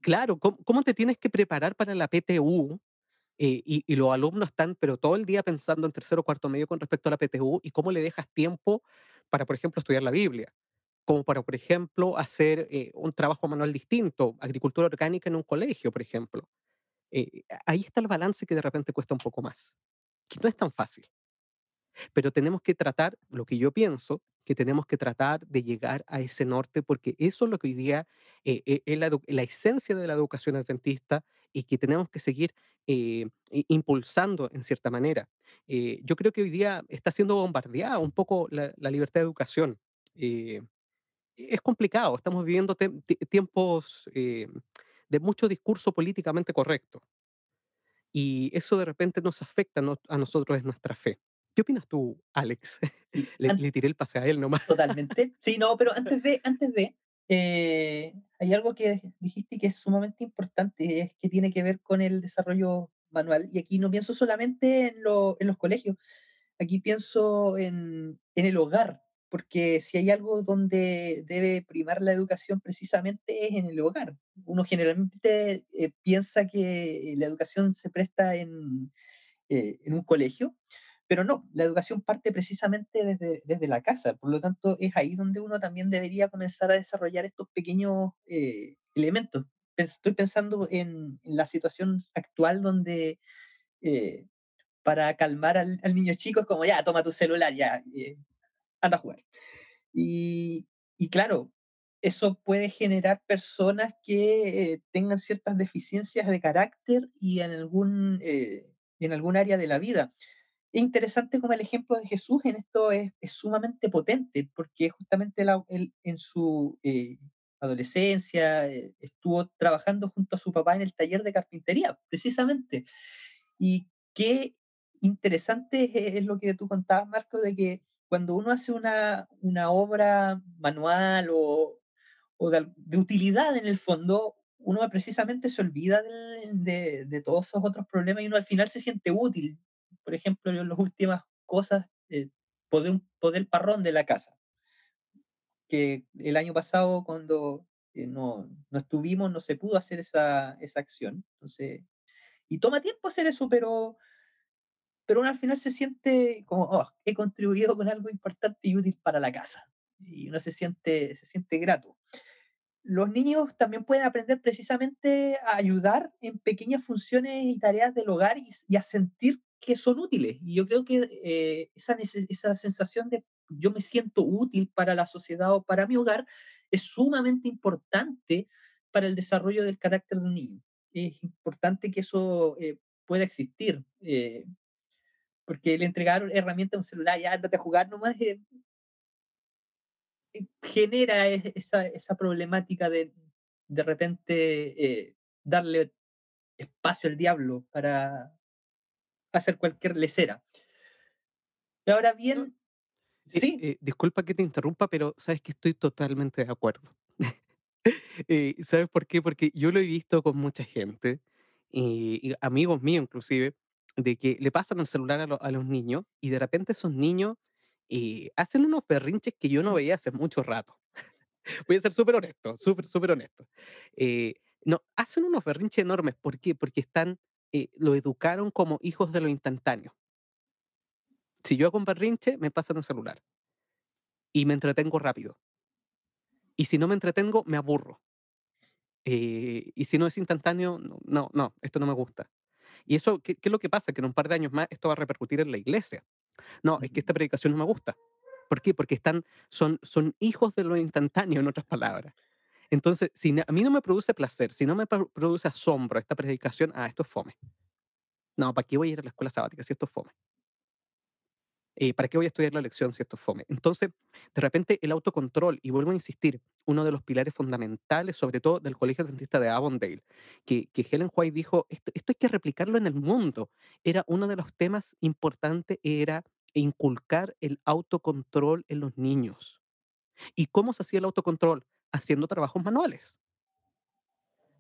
[SPEAKER 1] Claro, ¿cómo, cómo te tienes que preparar para la PTU? Eh, y, y los alumnos están, pero todo el día pensando en tercero cuarto medio con respecto a la PTU y cómo le dejas tiempo para, por ejemplo, estudiar la Biblia. Como para, por ejemplo, hacer eh, un trabajo manual distinto, agricultura orgánica en un colegio, por ejemplo. Eh, ahí está el balance que de repente cuesta un poco más, que no es tan fácil. Pero tenemos que tratar, lo que yo pienso, que tenemos que tratar de llegar a ese norte, porque eso es lo que hoy día eh, eh, es la, la esencia de la educación adventista y que tenemos que seguir eh, impulsando en cierta manera. Eh, yo creo que hoy día está siendo bombardeada un poco la, la libertad de educación. Eh, es complicado, estamos viviendo tiempos eh, de mucho discurso políticamente correcto y eso de repente nos afecta a, no- a nosotros en nuestra fe. ¿Qué opinas tú, Alex? <laughs>
[SPEAKER 2] Sí,
[SPEAKER 1] Le, le tiré el pase a él nomás.
[SPEAKER 2] Totalmente. Sí, no, pero <laughs> antes de, antes de, eh, hay algo que dijiste que es sumamente importante, es que tiene que ver con el desarrollo manual. Y aquí no pienso solamente en, lo- en los colegios, aquí pienso en, en el hogar, porque si hay algo donde debe primar la educación precisamente es en el hogar. Uno generalmente eh, piensa que la educación se presta en, eh, en un colegio, pero no, la educación parte precisamente desde, desde la casa, por lo tanto es ahí donde uno también debería comenzar a desarrollar estos pequeños eh, elementos. Estoy pensando en, en la situación actual donde eh, para calmar al, al niño chico es como, ya, toma tu celular, ya, eh, anda a jugar. Y, y claro, eso puede generar personas que eh, tengan ciertas deficiencias de carácter y en algún, eh, en algún área de la vida. Es interesante como el ejemplo de Jesús en esto es, es sumamente potente, porque justamente la- él en su eh, adolescencia eh, estuvo trabajando junto a su papá en el taller de carpintería, precisamente. Y qué interesante es, es lo que tú contabas, Marco, de que cuando uno hace una, una obra manual o, o de, de utilidad en el fondo, uno precisamente se olvida del- de, de todos esos otros problemas y uno al final se siente útil. Por ejemplo, en las últimas cosas, eh, poder, poder parrón de la casa, que el año pasado cuando eh, no, no estuvimos no se pudo hacer esa, esa acción. Entonces, y toma tiempo hacer eso, pero, pero uno al final se siente como, oh, he contribuido con algo importante y útil para la casa. Y uno se siente, se siente grato los niños también pueden aprender precisamente a ayudar en pequeñas funciones y tareas del hogar y, a sentir que son útiles. Y yo creo que eh, esa, esa sensación de yo me siento útil para la sociedad o para mi hogar es sumamente importante para el desarrollo del carácter de un niño. Es importante que eso eh, pueda existir, eh, porque el entregar herramientas a un celular, ya ándate a jugar nomás, eh, genera es- esa, esa problemática de de repente eh, darle espacio al diablo para hacer cualquier lecera. Y ahora bien,
[SPEAKER 1] eh,
[SPEAKER 2] sí,
[SPEAKER 1] eh, disculpa que te interrumpa, pero sabes que estoy totalmente de acuerdo. <laughs> ¿sabes por qué? Porque yo lo he visto con mucha gente, y, y amigos míos inclusive, de que le pasan el celular a, lo- a los niños y de repente esos niños eh, hacen unos berrinches que yo no veía hace mucho rato. <laughs> Voy a ser súper honesto, súper, súper honesto. Eh, no, hacen unos berrinches enormes. ¿Por qué? Porque están, eh, lo educaron como hijos de lo instantáneo. Si yo hago un berrinche, me pasan el celular y me entretengo rápido. Y si no me entretengo, me aburro. Eh, y si no es instantáneo, no, no, no, esto no me gusta. Y eso, ¿qué, qué es lo que pasa? Que en un par de años más esto va a repercutir en la iglesia. No, es que esta predicación no me gusta. ¿Por qué? Porque están, son, son hijos de lo instantáneo, en otras palabras. Entonces, si a mí no me produce placer, si no me pro- produce asombro esta predicación, ah, esto es fome. No, ¿para qué voy a ir a la escuela sabática si esto es fome? Eh, ¿Para qué voy a estudiar la lección si esto es fome? Entonces, de repente, el autocontrol, y vuelvo a insistir, uno de los pilares fundamentales, sobre todo del Colegio Adventista de Avondale, que, Helen White dijo, esto, esto hay que replicarlo en el mundo. Era uno de los temas importantes, era inculcar el autocontrol en los niños. ¿Y cómo se hacía el autocontrol? Haciendo trabajos manuales.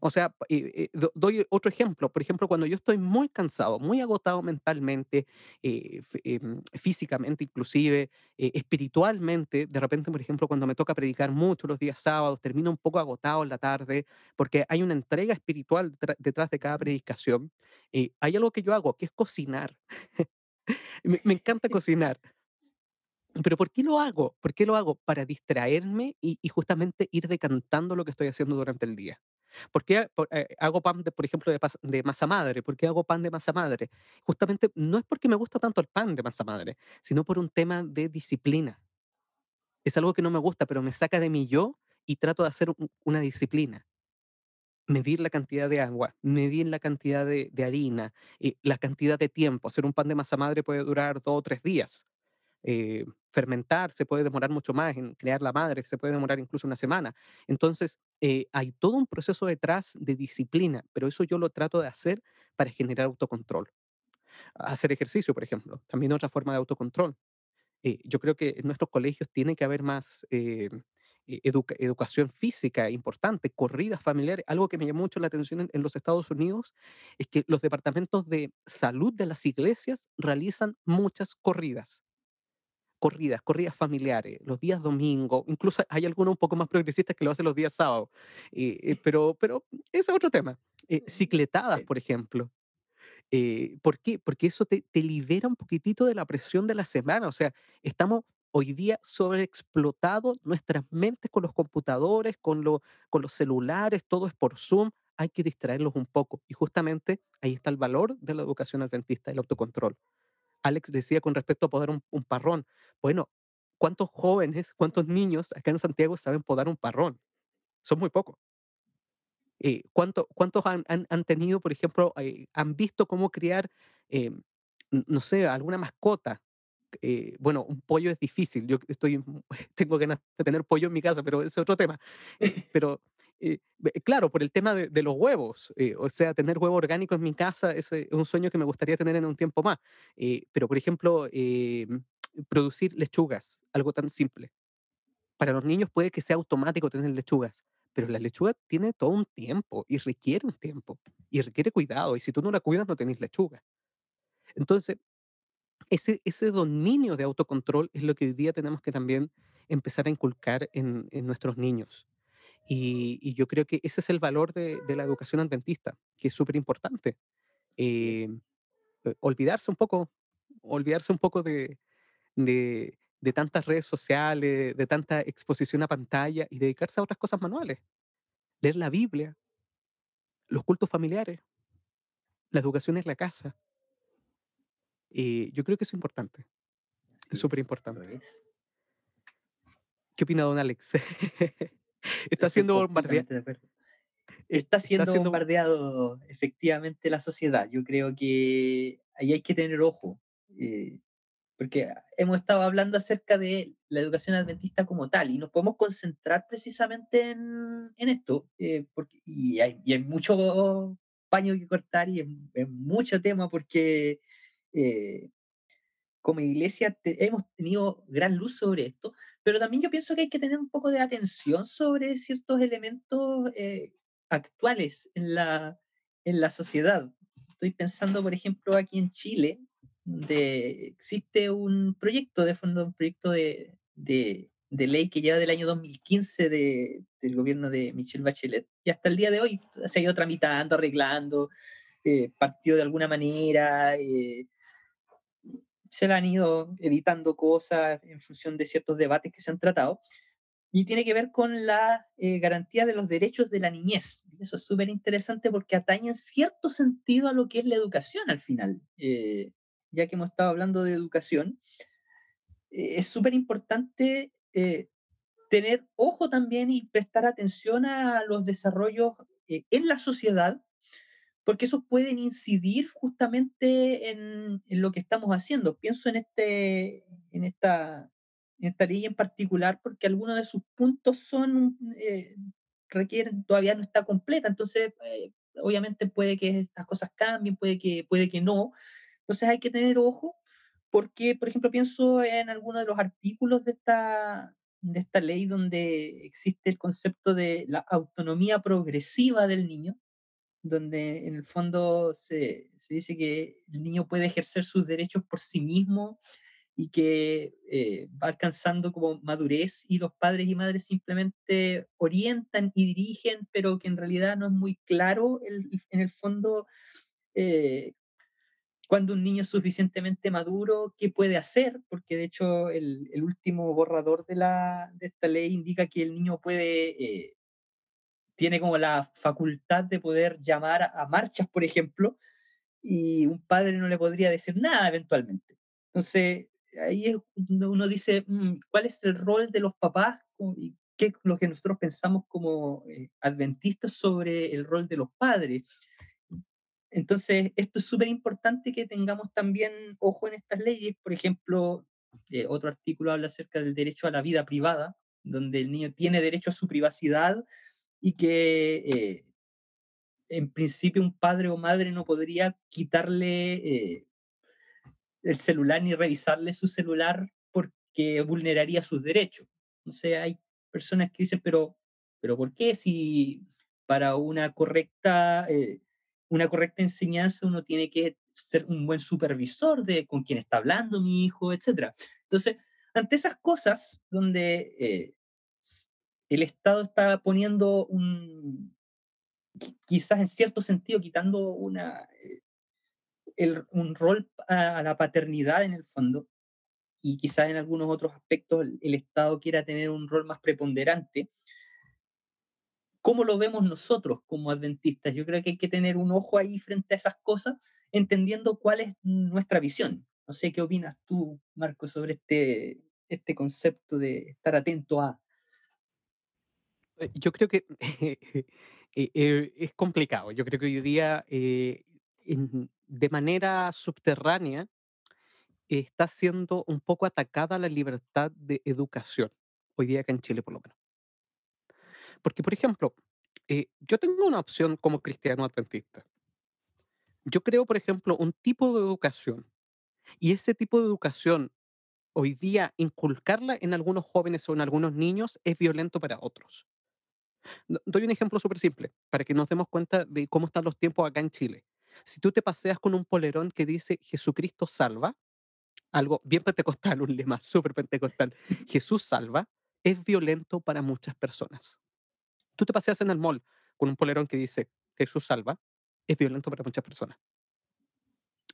[SPEAKER 1] O sea, eh, eh, do- doy otro ejemplo. Por ejemplo, cuando yo estoy muy cansado, muy agotado mentalmente, eh, fí- em, físicamente inclusive, eh, espiritualmente, de repente, por ejemplo, cuando me toca predicar mucho los días sábados, termino un poco agotado en la tarde, porque hay una entrega espiritual detrás de cada predicación. eh, hay algo que yo hago, que es cocinar. <laughs> Me, me encanta cocinar. Pero ¿por qué lo hago? ¿Por qué lo hago? Para distraerme y, y justamente ir decantando lo que estoy haciendo durante el día. ¿Por qué eh, hago pan, de, por ejemplo, de, de masa madre? ¿Por qué hago pan de masa madre? Justamente no es porque me gusta tanto el pan de masa madre, sino por un tema de disciplina. Es algo que no me gusta, pero me saca de mi yo y trato de hacer un- una disciplina. Medir la cantidad de agua, medir la cantidad de, de harina, eh, la cantidad de tiempo. Hacer un pan de masa madre puede durar dos o tres días eh, fermentar se puede demorar mucho más, en crear la madre se puede demorar incluso una semana. Entonces, eh, hay todo un proceso detrás de disciplina, pero eso yo lo trato de hacer para generar autocontrol. Hacer ejercicio, por ejemplo, también otra forma de autocontrol. Eh, yo creo que en nuestros colegios tiene que haber más eh, e- educa- educación física importante, corridas familiares. Algo que me llamó mucho la atención en, en los Estados Unidos es que los departamentos de salud de las iglesias realizan muchas corridas corridas, corridas familiares, los días domingo, incluso hay algunos un poco más progresistas que lo hacen los días sábados, eh, eh, pero, pero ese es otro tema. Eh, cicletadas,
[SPEAKER 2] Sí,
[SPEAKER 1] por ejemplo. Eh, ¿Por qué? Porque eso te, te libera un poquitito de la presión de la semana. O sea, estamos hoy día sobreexplotados nuestras mentes con los computadores, con, lo- con los celulares, todo es por Zoom. Hay que distraerlos un poco. Y justamente ahí está el valor de la educación adventista, el autocontrol. Alex decía con respecto a podar un, un parrón. Bueno, ¿cuántos jóvenes, cuántos niños acá en Santiago saben podar un parrón? Son muy pocos. Eh, ¿cuánto- ¿Cuántos han, han- han tenido, por ejemplo, eh, han visto cómo criar, eh, no sé, alguna mascota? Eh, bueno, un pollo es difícil. Yo estoy, <laughs> tengo ganas de tener pollo en mi casa, pero es otro tema. <laughs> Pero eh, claro, por el tema de, los huevos, eh, o sea, tener huevo orgánico en mi casa es un sueño que me gustaría tener en un tiempo más. Eh, pero, por ejemplo, producir lechugas, algo tan simple. Para los niños puede que sea automático tener lechugas, pero la lechuga tiene todo un tiempo y requiere un tiempo y requiere cuidado. Y si tú no la cuidas, no tenés lechuga. Entonces, ese, ese dominio de autocontrol es lo que hoy día tenemos que también empezar a inculcar en nuestros niños. Y, y yo creo que ese es el valor de, de la educación adventista, que es súper importante. Eh, eh, olvidarse un poco, olvidarse un poco de, de, de tantas redes sociales, de tanta exposición a pantalla y dedicarse a otras cosas manuales. Leer la Biblia, los cultos familiares, la educación en la casa. Eh, yo creo que eso es importante, es
[SPEAKER 2] Así
[SPEAKER 1] súper
[SPEAKER 2] es,
[SPEAKER 1] importante. ¿Qué opina don Alex? <laughs> <laughs> está
[SPEAKER 2] Estoy
[SPEAKER 1] siendo bombardeado. eh,
[SPEAKER 2] Está
[SPEAKER 1] Está
[SPEAKER 2] siendo
[SPEAKER 1] siendo...
[SPEAKER 2] bombardeado efectivamente la sociedad. Yo creo que ahí hay que tener ojo, eh, porque hemos estado hablando acerca de la educación adventista como tal y nos podemos concentrar precisamente en, en esto, eh, porque, y, hay, y hay mucho paño que cortar y es, es mucho tema porque eh, como iglesia te- hemos tenido gran luz sobre esto, pero también yo pienso que hay que tener un poco de atención sobre ciertos elementos eh, actuales en la, en la sociedad. Estoy pensando, por ejemplo, aquí en Chile, de, existe un proyecto de fondo, un proyecto de, de, de ley que lleva del año 2015 de, del gobierno de Michelle Bachelet, y hasta el día de hoy se ha ido tramitando, arreglando, eh, partió de alguna manera. eh, se le han ido editando cosas en función de ciertos debates que se han tratado, y tiene que ver con la eh, garantía de los derechos de la niñez. Eso es súper interesante porque atañe en cierto sentido a lo que es la educación al final. Eh, ya que hemos estado hablando de educación, eh, es súper importante tener ojo también y prestar atención a los desarrollos en la sociedad porque esos pueden incidir justamente en, en lo que estamos haciendo. Pienso en, este, en, esta, en esta ley en particular porque algunos de sus puntos son, eh, requieren, todavía no está completa, entonces eh, obviamente puede que estas cosas cambien, puede que, puede que no. Entonces hay que tener ojo porque, por ejemplo, pienso en algunos de los artículos de esta, de esta ley donde existe el concepto de la autonomía progresiva del niño donde en el fondo se, se dice que el niño puede ejercer sus derechos por sí mismo y que eh, va alcanzando como madurez y los padres y madres simplemente orientan y dirigen, pero que en realidad no es muy claro el- en el fondo eh, cuando un niño es suficientemente maduro, ¿qué puede hacer? Porque de hecho el, el último borrador de, la, de esta ley indica que el niño puede, eh, tiene como la facultad de poder llamar a marchas, por ejemplo, y un padre no le podría decir nada eventualmente. Entonces, ahí es uno dice, mm, ¿cuál es el rol de los papás y qué es lo que nosotros pensamos como eh, adventistas sobre el rol de los padres? Entonces, esto es súper importante que tengamos también ojo en estas leyes. Por ejemplo, eh, otro artículo habla acerca del derecho a la vida privada, donde el niño tiene derecho a su privacidad y que eh, en principio un padre o madre no podría quitarle eh, el celular ni revisarle su celular porque vulneraría sus derechos. Entonces hay personas que dicen, pero, pero ¿por qué si para una correcta, eh, una correcta enseñanza uno tiene que ser un buen supervisor de con quién está hablando mi hijo, etcétera? Entonces, ante esas cosas donde eh, el Estado está poniendo un, quizás en cierto sentido quitando eh, un rol a, la paternidad en el fondo, y quizás en algunos otros aspectos el, Estado quiera tener un rol más preponderante, ¿cómo lo vemos nosotros como adventistas? Yo creo que hay que tener un ojo ahí frente a esas cosas, entendiendo cuál es nuestra visión. No sé qué opinas tú, Marco, sobre este, este concepto de estar atento a.
[SPEAKER 1] Eh, yo creo que <laughs> Eh, eh, es complicado. Yo creo que hoy día, eh, de manera subterránea, está siendo un poco atacada la libertad de educación, hoy día acá en Chile por lo menos. Porque, por ejemplo, yo tengo una opción como cristiano adventista. Yo creo, por ejemplo, un tipo de educación, y ese tipo de educación, hoy día, inculcarla en algunos jóvenes o en algunos niños es violento para otros. Doy un ejemplo súper simple, para que nos demos cuenta de cómo están los tiempos acá en Chile. Si tú te paseas con un polerón que dice Jesucristo salva, algo bien pentecostal, <laughs> un lema súper pentecostal, Jesús salva, es violento para muchas personas. Tú te paseas en el mall con un polerón que dice Jesús salva, es violento para muchas personas.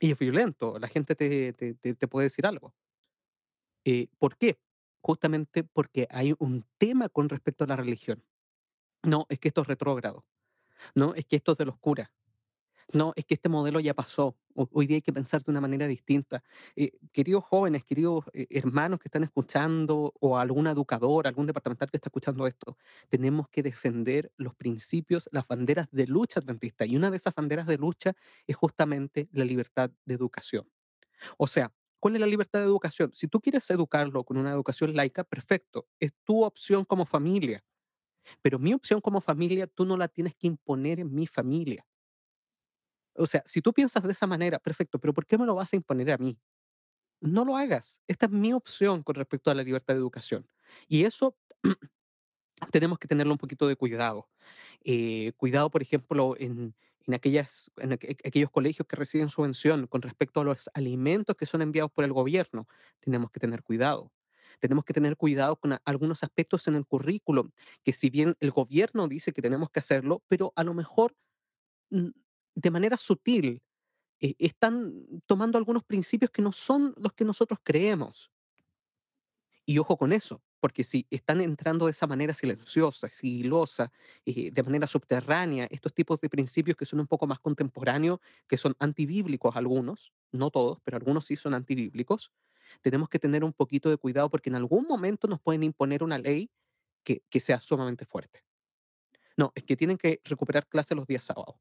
[SPEAKER 1] Y es violento, la gente te, te, te, puede decir algo. Eh, ¿Por qué? Justamente porque hay un tema con respecto a la religión. No, es que esto es retrógrado. No, es que esto es de los curas. No, es que este modelo ya pasó. Hoy día hay que pensar de una manera distinta. Eh, queridos jóvenes, queridos eh, hermanos que están escuchando, o algún educador, algún departamental que está escuchando esto, tenemos que defender los principios, las banderas de lucha adventista. Y una de esas banderas de lucha es justamente la libertad de educación. O sea, ¿cuál es la libertad de educación? Si tú quieres educarlo con una educación laica, perfecto. Es tu opción como familia. Pero mi opción como familia, tú no la tienes que imponer en mi familia. O sea, si tú piensas de esa manera, perfecto, pero ¿por qué me lo vas a imponer a mí? No lo hagas. Esta es mi opción con respecto a la libertad de educación. Y eso <clears throat> tenemos que tenerlo un poquito de cuidado. Eh, cuidado, por ejemplo, en, en, aquellas, en aquellos colegios que reciben subvención con respecto a los alimentos que son enviados por el gobierno. Tenemos que tener cuidado tenemos que tener cuidado con algunos aspectos en el currículo, que si bien el gobierno dice que tenemos que hacerlo, pero a lo mejor mm, de manera sutil eh, están tomando algunos principios que no son los que nosotros creemos. Y ojo con eso, porque si están entrando de esa manera silenciosa, sigilosa, eh, de manera subterránea, estos tipos de principios que son un poco más contemporáneos, que son antibíblicos algunos, no todos, pero algunos sí son antibíblicos, tenemos que tener un poquito de cuidado porque en algún momento nos pueden imponer una ley que, que sea sumamente fuerte. No, es que tienen que recuperar clases los días sábados.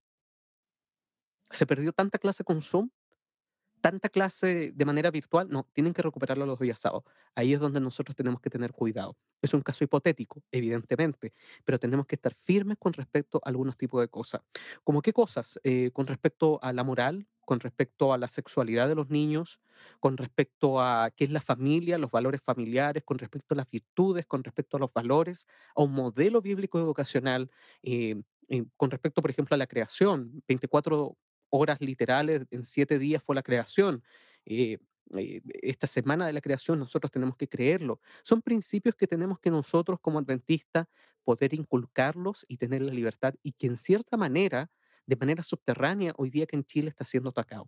[SPEAKER 1] Se perdió tanta clase con Zoom, tanta clase de manera virtual, no, tienen que recuperarlo los días sábados. Ahí es donde nosotros tenemos que tener cuidado. Es un caso hipotético, evidentemente, pero tenemos que estar firmes con respecto a algunos tipos de cosas. ¿Como qué cosas? Eh, con respecto a la moral, con respecto a la sexualidad de los niños, con respecto a qué es la familia, los valores familiares, con respecto a las virtudes, con respecto a los valores, a un modelo bíblico educacional, eh, eh, con respecto, por ejemplo, a la creación. 24 horas literales en 7 días fue la creación. Eh, esta semana de la creación nosotros tenemos que creerlo. Son principios que tenemos que nosotros como adventistas poder inculcarlos y tener la libertad y que en cierta manera de manera subterránea hoy día que en Chile está siendo atacado.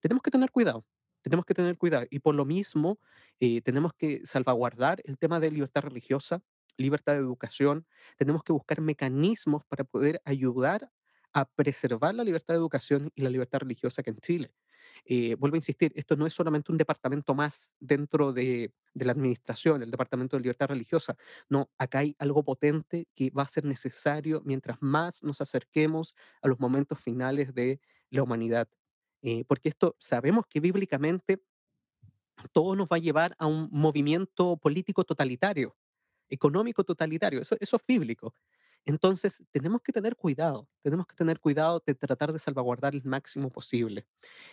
[SPEAKER 1] tenemos que tener cuidado, tenemos que tener cuidado. Y por lo mismo, eh, tenemos que salvaguardar el tema de libertad religiosa, libertad de educación, tenemos que buscar mecanismos para poder ayudar a preservar la libertad de educación y la libertad religiosa que en Chile. Eh, vuelvo a insistir, esto no es solamente un departamento más dentro de, de la administración, el Departamento de Libertad Religiosa. No, acá hay algo potente que va a ser necesario mientras más nos acerquemos a los momentos finales de la humanidad. Eh, porque esto sabemos que bíblicamente todo nos va a llevar a un movimiento político totalitario, económico totalitario, eso, eso es bíblico. Entonces, tenemos que tener cuidado, tenemos que tener cuidado de tratar de salvaguardar el máximo posible.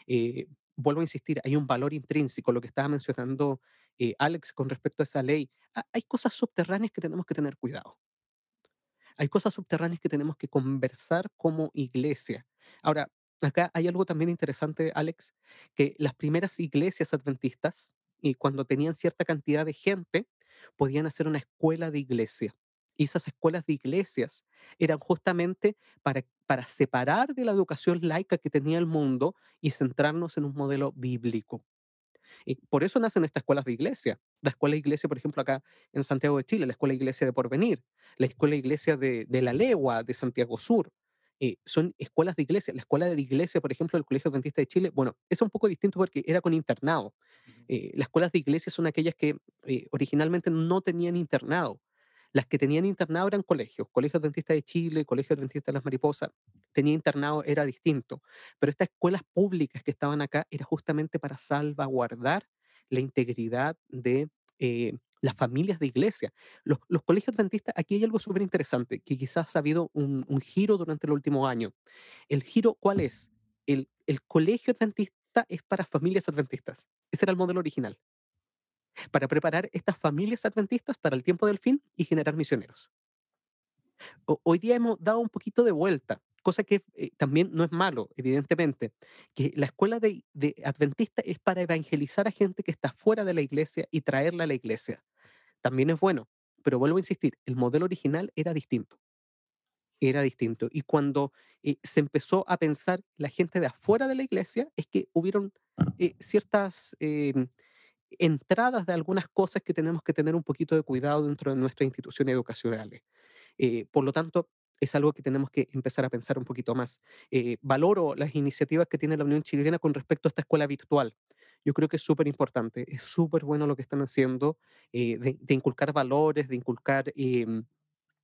[SPEAKER 1] Eh, vuelvo a insistir, hay un valor intrínseco, lo que estaba mencionando eh, Alex con respecto a esa ley. Ha- hay cosas subterráneas que tenemos que tener cuidado. Hay cosas subterráneas que tenemos que conversar como iglesia. Ahora, acá hay algo también interesante, Alex, que las primeras iglesias adventistas, y cuando tenían cierta cantidad de gente, podían hacer una escuela de iglesia. Y esas escuelas de iglesias eran justamente para, para separar de la educación laica que tenía el mundo y centrarnos en un modelo bíblico. Y por eso nacen estas escuelas de iglesia. La escuela de iglesia, por ejemplo, acá en Santiago de Chile, la escuela de iglesia de Porvenir, la escuela de iglesia de, de La Legua, de Santiago Sur. eh, son escuelas de iglesia. La escuela de iglesia, por ejemplo, del Colegio Adventista de Chile, bueno, es un poco distinto porque era con internado. Eh, las escuelas de iglesia son aquellas que eh, originalmente no tenían internado. Las que tenían internado eran colegios, Colegio Adventista de Chile, Colegio Adventista de las Mariposas. Tenía internado, era distinto. Pero estas escuelas públicas que estaban acá era justamente para salvaguardar la integridad de eh, las familias de iglesia. Los, colegios adventistas, aquí hay algo súper interesante, que quizás ha habido un, giro durante el último año. ¿El giro cuál es? El, el colegio adventista es para familias adventistas. Ese era el modelo original, para preparar estas familias adventistas para el tiempo del fin y generar misioneros. Ho- hoy día hemos dado un poquito de vuelta, cosa que eh, también no es malo, evidentemente, que la escuela de, de adventista es para evangelizar a gente que está fuera de la iglesia y traerla a la iglesia. También es bueno, pero vuelvo a insistir, el modelo original era distinto, era distinto. Y cuando eh, se empezó a pensar la gente de afuera de la iglesia, es que hubieron eh, ciertas em, entradas de algunas cosas que tenemos que tener un poquito de cuidado dentro de nuestras instituciones educacionales. Eh, por lo tanto, es algo que tenemos que empezar a pensar un poquito más. Eh, valoro las iniciativas que tiene la Unión Chilena con respecto a esta escuela virtual. Yo creo que es súper importante, es súper bueno lo que están haciendo, eh, de, de inculcar valores, de inculcar em,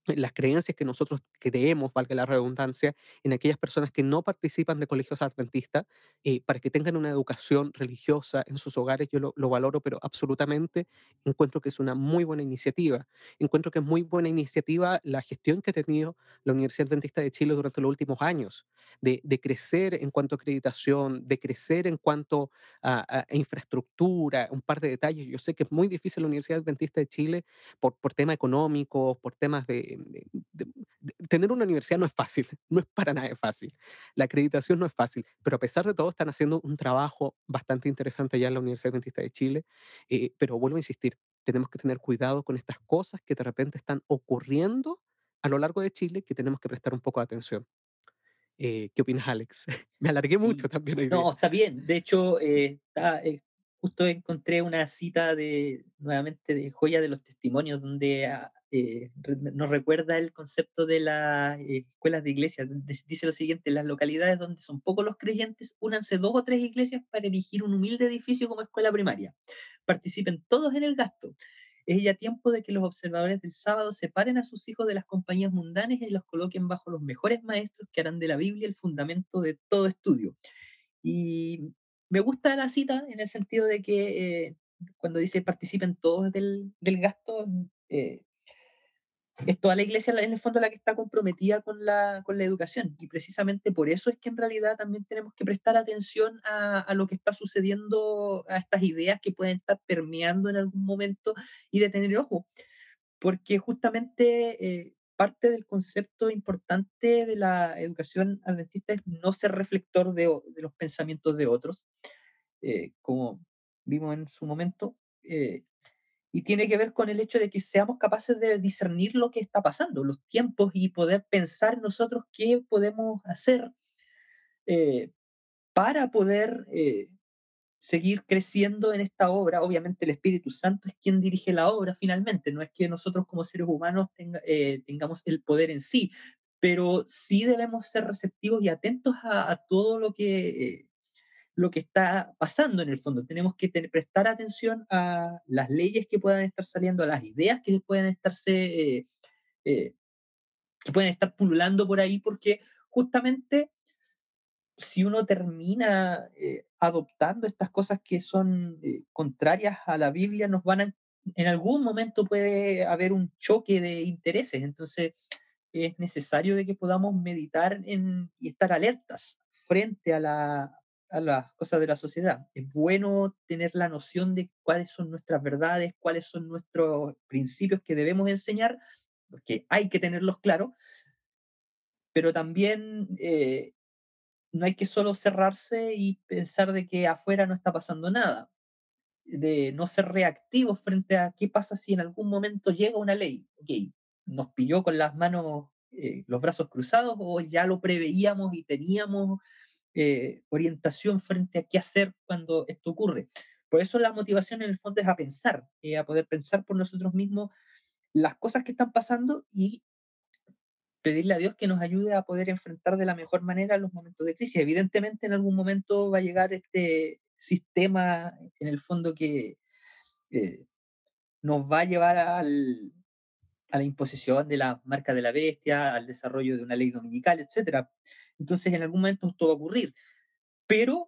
[SPEAKER 1] las creencias que nosotros creemos, valga la redundancia, en aquellas personas que no participan de colegios adventistas, eh, para que tengan una educación religiosa en sus hogares, yo lo, lo valoro, pero absolutamente encuentro que es una muy buena iniciativa. Encuentro que es muy buena iniciativa la gestión que ha tenido la Universidad Adventista de Chile durante los últimos años, de, de crecer en cuanto a acreditación, de crecer en cuanto a, a- a infraestructura, un par de detalles. Yo sé que es muy difícil la Universidad Adventista de Chile por, por temas económicos, por temas de, de- de- de- Tener una universidad no es fácil, <laughs> no es para nada fácil. La acreditación no es fácil, pero a pesar de todo están haciendo un trabajo bastante interesante ya en la Universidad Adventista de Chile. eh, pero vuelvo a insistir, tenemos que tener cuidado con estas cosas que de repente están ocurriendo a lo largo de Chile que tenemos que prestar un poco de atención. Eh, ¿qué opinas, Alex? <laughs> Me alargué mucho
[SPEAKER 2] Sí,
[SPEAKER 1] también hoy día.
[SPEAKER 2] no, está bien. De hecho, eh, está, eh, justo encontré una cita de, nuevamente, de Joya de los Testimonios, donde ah, eh, nos recuerda el concepto de las eh, escuelas de iglesia. donde Dice lo siguiente, en las localidades donde son pocos los creyentes, únanse dos o tres iglesias para erigir un humilde edificio como escuela primaria. Participen todos en el gasto. Es ya tiempo de que los observadores del sábado separen a sus hijos de las compañías mundanas y los coloquen bajo los mejores maestros que harán de la Biblia el fundamento de todo estudio. Y me gusta la cita en el sentido de que eh, cuando dice participen todos del, del gasto, eh, es toda la iglesia en el fondo la que está comprometida con la, con la educación. Y precisamente por eso es que en realidad también tenemos que prestar atención a, a lo que está sucediendo, a estas ideas que pueden estar permeando en algún momento y de tener ojo, porque justamente eh, parte del concepto importante de la educación adventista es no ser reflector de, los pensamientos de otros, eh, como vimos en su momento. eh, y tiene que ver con el hecho de que seamos capaces de discernir lo que está pasando, los tiempos y poder pensar nosotros qué podemos hacer eh, para poder seguir creciendo en esta obra. Obviamente el Espíritu Santo es quien dirige la obra finalmente, no es que nosotros como seres humanos eh, tengamos el poder en sí, pero sí debemos ser receptivos y atentos a, todo lo que, eh, lo que está pasando en el fondo. Tenemos que prestar atención a las leyes que puedan estar saliendo, a las ideas que puedan estarse, que pueden estar pululando por ahí, porque justamente si uno termina eh, adoptando estas cosas que son eh, contrarias a la Biblia, nos van a, en algún momento puede haber un choque de intereses. Entonces, es necesario de que podamos meditar en, y estar alertas frente a, la, a las cosas de la sociedad. Es bueno tener la noción de cuáles son nuestras verdades, cuáles son nuestros principios que debemos enseñar, porque hay que tenerlos claros, pero también eh, no hay que solo cerrarse y pensar de que afuera no está pasando nada, de no ser reactivos frente a qué pasa si en algún momento llega una ley. Ok, nos pilló con las manos, eh, los brazos cruzados o ya lo preveíamos y teníamos eh, orientación frente a qué hacer cuando esto ocurre. Por eso la motivación en el fondo es a pensar, eh, a poder pensar por nosotros mismos las cosas que están pasando y pedirle a Dios que nos ayude a poder enfrentar de la mejor manera los momentos de crisis. Evidentemente en algún momento va a llegar este sistema en el fondo que eh, nos va a llevar al, a la imposición de la marca de la bestia, al desarrollo de una ley dominical, etc. Entonces en algún momento esto va a ocurrir. Pero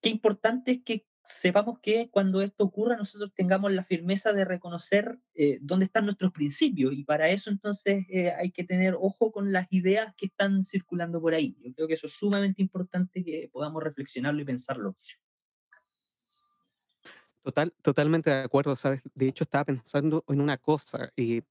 [SPEAKER 2] qué importante es que sepamos que cuando esto ocurra nosotros tengamos la firmeza de reconocer eh, dónde están nuestros principios y para eso entonces eh, hay que tener ojo con las ideas que están circulando por ahí. Yo creo que eso es sumamente importante que podamos reflexionarlo y pensarlo.
[SPEAKER 1] Total, totalmente de acuerdo, ¿sabes? De hecho, estaba pensando en una cosa. y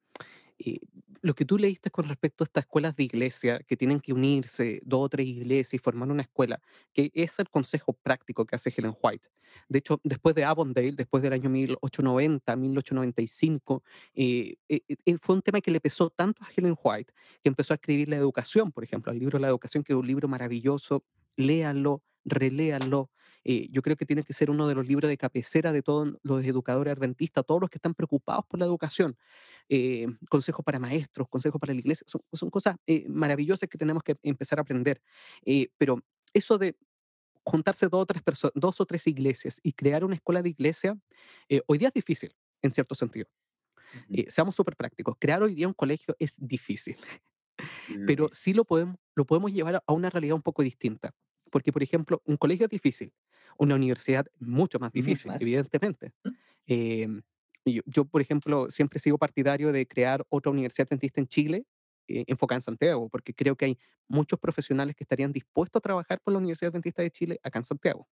[SPEAKER 1] lo que tú leíste con respecto a estas escuelas de iglesia que tienen que unirse, dos o tres iglesias y formar una escuela, que es el consejo práctico que hace Helen White. De hecho, después de Avondale, después del año 1890, 1895, eh, eh, eh, fue un tema que le pesó tanto a Helen White que empezó a escribir La Educación, por ejemplo, el libro La Educación, que es un libro maravilloso, léanlo, reléanlo. Yo creo que tiene que ser uno de los libros de cabecera de todos los educadores adventistas, todos los que están preocupados por la educación. Eh, consejos para maestros, consejos para la iglesia, son, cosas eh, maravillosas que tenemos que empezar a aprender. Eh, pero eso de juntarse dos o, tres dos o tres iglesias y crear una escuela de iglesia, hoy día es difícil, en cierto sentido. seamos súper prácticos. Crear hoy día un colegio es difícil, <laughs> pero sí lo podemos, lo podemos llevar a una realidad un poco distinta. Porque, por ejemplo, un colegio es difícil, una universidad mucho más difícil, evidentemente. Eh, yo, por ejemplo, siempre sigo partidario de crear otra universidad dentista en Chile, eh, enfocada en Santiago, porque creo que hay muchos profesionales que estarían dispuestos a trabajar por la Universidad Dentista de Chile acá en Santiago.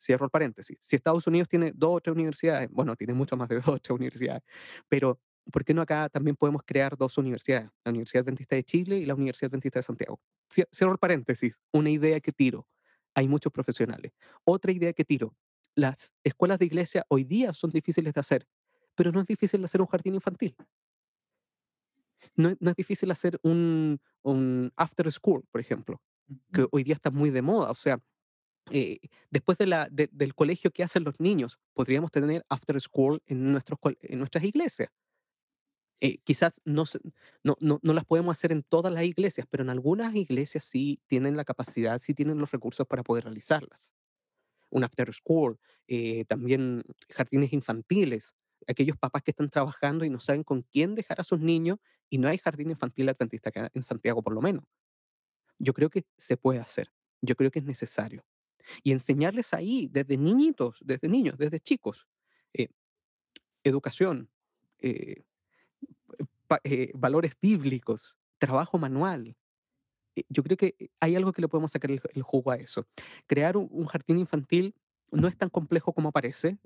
[SPEAKER 1] Cierro el paréntesis. Si Estados Unidos tiene dos o tres universidades, bueno, tiene mucho más de <laughs> dos o tres universidades, pero ¿por qué no acá también podemos crear dos universidades? La Universidad Dentista de Chile y la Universidad Dentista de Santiago. Cierro el paréntesis. Una idea que tiro. Hay muchos profesionales. Otra idea que tiro. Las escuelas de iglesia hoy día son difíciles de hacer pero no es difícil hacer un jardín infantil. No, es difícil hacer un, after school, por ejemplo, que hoy día está muy de moda. O sea, eh, después de la, del colegio que hacen los niños, podríamos tener after school en, nuestros, en nuestras iglesias. Eh, quizás no, no, no, no, las podemos hacer en todas las iglesias, pero en algunas iglesias sí tienen la capacidad, sí tienen los recursos para poder realizarlas. Un after school, eh, también jardines infantiles aquellos papás que están trabajando y no saben con quién dejar a sus niños y no hay jardín infantil adventista en Santiago por lo menos. Yo creo que se puede hacer, yo creo que es necesario. Y enseñarles ahí desde niñitos, desde niños, desde chicos, eh, educación, eh, valores bíblicos, trabajo manual. Yo creo que hay algo que le podemos sacar el, jugo a eso. Crear un, jardín infantil no es tan complejo como parece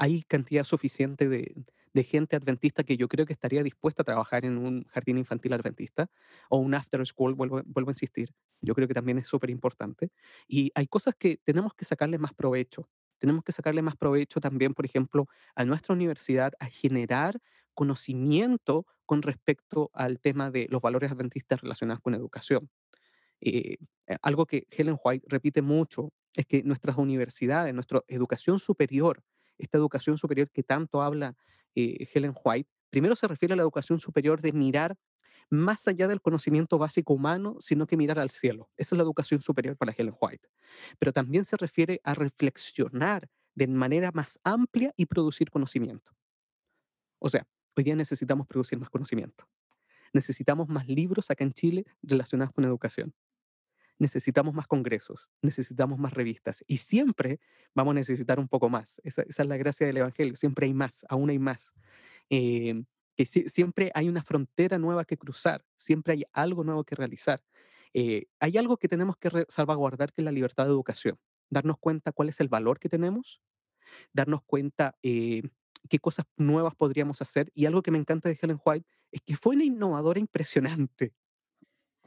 [SPEAKER 1] hay cantidad suficiente de, gente adventista que yo creo que estaría dispuesta a trabajar en un jardín infantil adventista o un after school, vuelvo, vuelvo a insistir. Yo creo que también es súper importante. Y hay cosas que tenemos que sacarle más provecho. Tenemos que sacarle más provecho también, por ejemplo, a nuestra universidad a generar conocimiento con respecto al tema de los valores adventistas relacionados con educación. Eh, algo que Helen White repite mucho es que nuestras universidades, nuestra educación superior, esta educación superior que tanto habla eh, Helen White, primero se refiere a la educación superior de mirar más allá del conocimiento básico humano, sino que mirar al cielo. Esa es la educación superior para Helen White. Pero también se refiere a reflexionar de manera más amplia y producir conocimiento. O sea, hoy día necesitamos producir más conocimiento. Necesitamos más libros acá en Chile relacionados con educación. Necesitamos más congresos, necesitamos más revistas y siempre vamos a necesitar un poco más. Esa, es la gracia del Evangelio, siempre hay más, aún hay más. Eh, que siempre hay una frontera nueva que cruzar, siempre hay algo nuevo que realizar. Eh, hay algo que tenemos que salvaguardar, que es la libertad de educación. Darnos cuenta cuál es el valor que tenemos, darnos cuenta eh, qué cosas nuevas podríamos hacer. Y algo que me encanta de Helen White es que fue una innovadora impresionante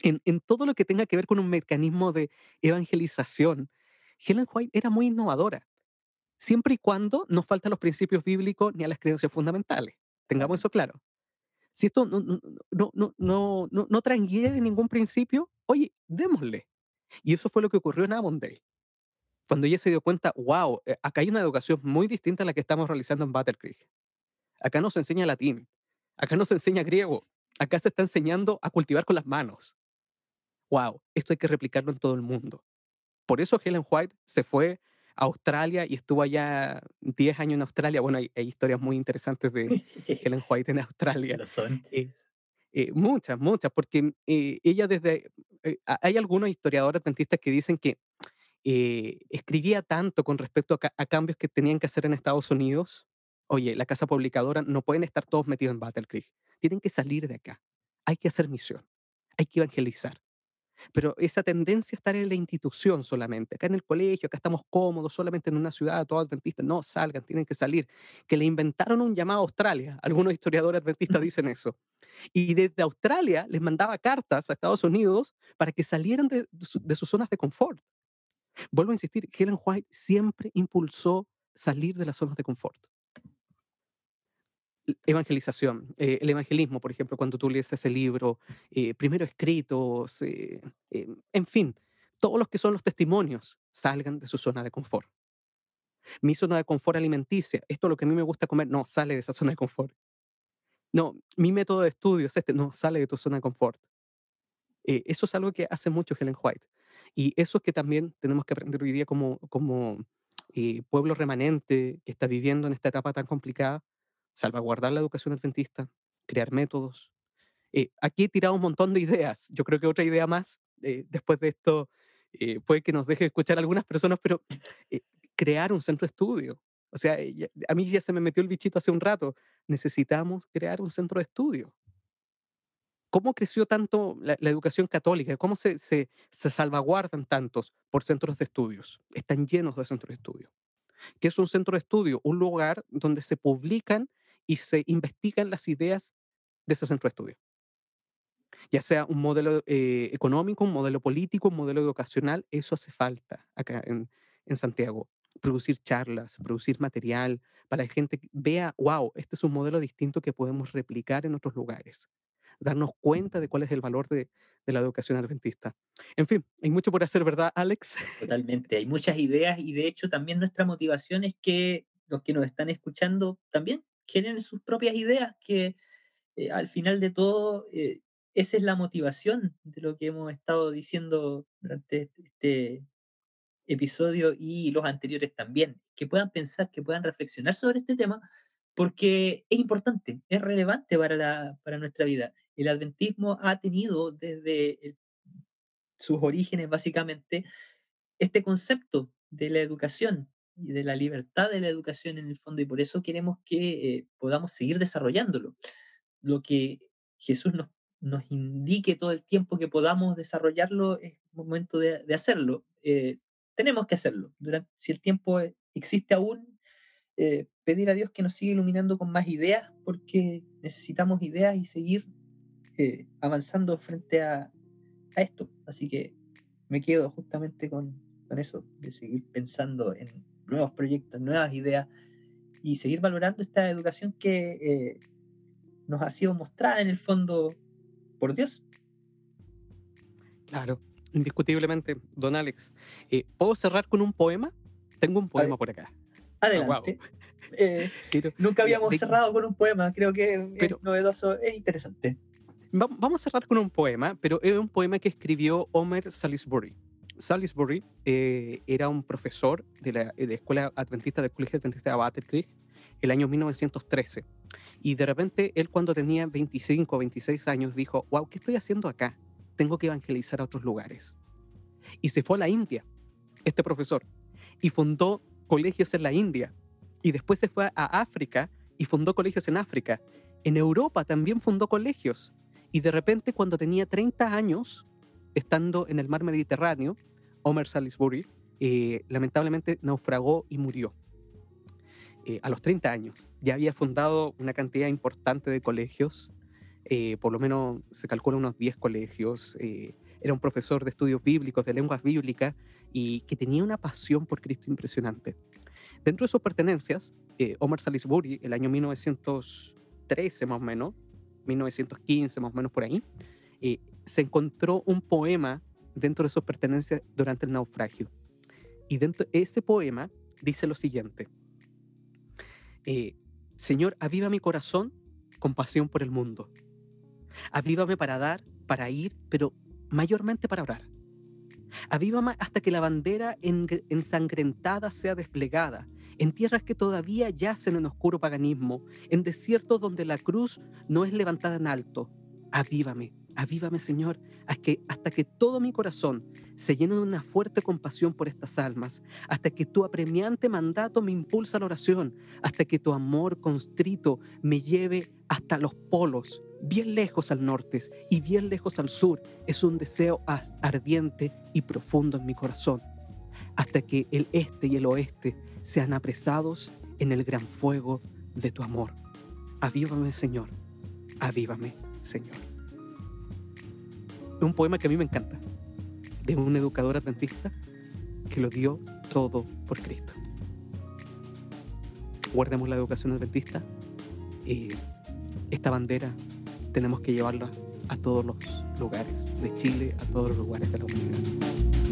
[SPEAKER 1] en, en todo lo que tenga que ver con un mecanismo de evangelización. Helen White era muy innovadora, siempre y cuando no faltan los principios bíblicos ni a las creencias fundamentales. Tengamos eso claro. Si esto no, no, no, no, no, no, transgrede ningún principio, oye, démosle. Y eso fue lo que ocurrió en Avondale. Cuando ella se dio cuenta, wow, eh, acá hay una educación muy distinta a la que estamos realizando en Battle Creek. Acá no se enseña latín, acá no se enseña griego, acá se está enseñando a cultivar con las manos. Wow, esto hay que replicarlo en todo el mundo. Por eso Helen White se fue Australia y estuvo allá 10 años en Australia. Bueno, hay, historias muy interesantes de <laughs> Helen White en Australia.
[SPEAKER 2] son.
[SPEAKER 1] Eh, eh, muchas, muchas, porque eh, ella desde... hay algunos historiadores adventistas que dicen que escribía tanto con respecto a, cambios que tenían que hacer en Estados Unidos. Oye, la casa publicadora no pueden estar todos metidos en Battle Creek. Tienen que salir de acá. Hay que hacer misión. Hay que evangelizar. Pero esa tendencia a estar en la institución solamente, acá en el colegio, acá estamos cómodos, solamente en una ciudad, todos adventistas, no salgan, tienen que salir. Que le inventaron un llamado a Australia. Algunos historiadores adventistas dicen eso. Y desde Australia les mandaba cartas a Estados Unidos para que salieran de, de sus zonas de confort. Vuelvo a insistir, Helen White siempre impulsó salir de las zonas de confort evangelización, eh, el evangelismo, por ejemplo, cuando tú lees ese libro, eh, primero escritos, eh, en fin, todos los que son los testimonios salgan de su zona de confort. Mi zona de confort alimenticia, esto es lo que a mí me gusta comer, no, sale de esa zona de confort. No, mi método de estudio es este, no, sale de tu zona de confort. eso es algo que hace mucho Helen White. Y eso es que también tenemos que aprender hoy día como, como pueblo remanente que está viviendo en esta etapa tan complicada, salvaguardar la educación adventista, crear métodos. Eh, aquí he tirado un montón de ideas. Yo creo que otra idea más, eh, después de esto, eh, puede que nos deje escuchar algunas personas, pero crear un centro de estudio. O sea, a mí ya se me metió el bichito hace un rato. Necesitamos crear un centro de estudio. ¿Cómo creció tanto la, educación católica? ¿Cómo se, se, se salvaguardan tantos por centros de estudios? Están llenos de centros de estudio. ¿Qué es un centro de estudio? Un lugar donde se publican y se investigan las ideas de ese centro de estudio. Ya sea un modelo eh, económico, un modelo político, un modelo educacional, eso hace falta acá en, en Santiago. Producir charlas, producir material para que la gente vea, wow, este es un modelo distinto que podemos replicar en otros lugares. Darnos cuenta de cuál es el valor de, la educación adventista. En fin, hay mucho por hacer, ¿verdad, Alex? <laughs>
[SPEAKER 2] Totalmente, hay muchas ideas y de hecho también nuestra motivación es que los que nos están escuchando también generen sus propias ideas, que eh, al final de todo eh, esa es la motivación de lo que hemos estado diciendo durante este episodio y los anteriores también, que puedan pensar, que puedan reflexionar sobre este tema, porque es importante, es relevante para, la, para nuestra vida. El adventismo ha tenido desde sus orígenes, básicamente, este concepto de la educación y de la libertad de la educación en el fondo, y por eso queremos que eh, podamos seguir desarrollándolo. Lo que Jesús nos, nos indique todo el tiempo que podamos desarrollarlo es momento de, de hacerlo. Eh, tenemos que hacerlo. Durante, si el tiempo existe aún, eh, pedir a Dios que nos siga iluminando con más ideas, porque necesitamos ideas y seguir eh, avanzando frente a, a, esto. Así que me quedo justamente con, con, eso, de seguir pensando en nuevos proyectos, nuevas ideas y seguir valorando esta educación que eh, nos ha sido mostrada en el fondo por Dios.
[SPEAKER 1] Claro, indiscutiblemente, don Alex. Eh, ¿Puedo cerrar con un poema? Tengo un poema por acá.
[SPEAKER 2] Adelante. Eh, <laughs> nunca habíamos cerrado con un poema, creo que es novedoso, es interesante.
[SPEAKER 1] Vamos a cerrar con un poema, pero es un poema que escribió Homer Salisbury. Salisbury eh, era un profesor de la de escuela adventista del Colegio Adventista de Battle Creek el año 1913. Y de repente él cuando tenía 25 o 26 años dijo, wow, ¿qué estoy haciendo acá? Tengo que evangelizar a otros lugares. Y se fue a la India, este profesor, y fundó colegios en la India. Y después se fue a África y fundó colegios en África. En Europa también fundó colegios. Y de repente, cuando tenía 30 años, estando en el mar Mediterráneo, Homer Salisbury eh, lamentablemente naufragó y murió. Eh, a los 30 años. Ya había fundado una cantidad importante de colegios, eh, por lo menos se calcula unos 10 colegios. era un profesor de estudios bíblicos, de lenguas bíblicas, y que tenía una pasión por Cristo impresionante. Dentro de sus pertenencias, Homer Salisbury, el año 1913 más o menos, 1915, más o menos por ahí, eh, se encontró un poema dentro de sus pertenencias durante el naufragio. Y dentro de ese poema dice lo siguiente. Eh, Señor, aviva mi corazón con pasión por el mundo. Avívame para dar, para ir, pero mayormente para orar. Avívame hasta que la bandera ensangrentada sea desplegada en tierras que todavía yacen en oscuro paganismo, en desiertos donde la cruz no es levantada en alto. Avívame, avívame Señor, hasta que, hasta que todo mi corazón se llene de una fuerte compasión por estas almas, hasta que tu apremiante mandato me impulsa a la oración, hasta que tu amor constrito me lleve hasta los polos, bien lejos al norte y bien lejos al sur. Es un deseo ardiente y profundo en mi corazón, hasta que el este y el oeste sean apresados en el gran fuego de tu amor. Avívame, Señor. Avívame, Señor. Un poema que a mí me encanta, de un educador adventista que lo dio todo por Cristo. Guardemos la educación adventista y esta bandera tenemos que llevarla a todos los lugares de Chile, a todos los lugares de la humanidad.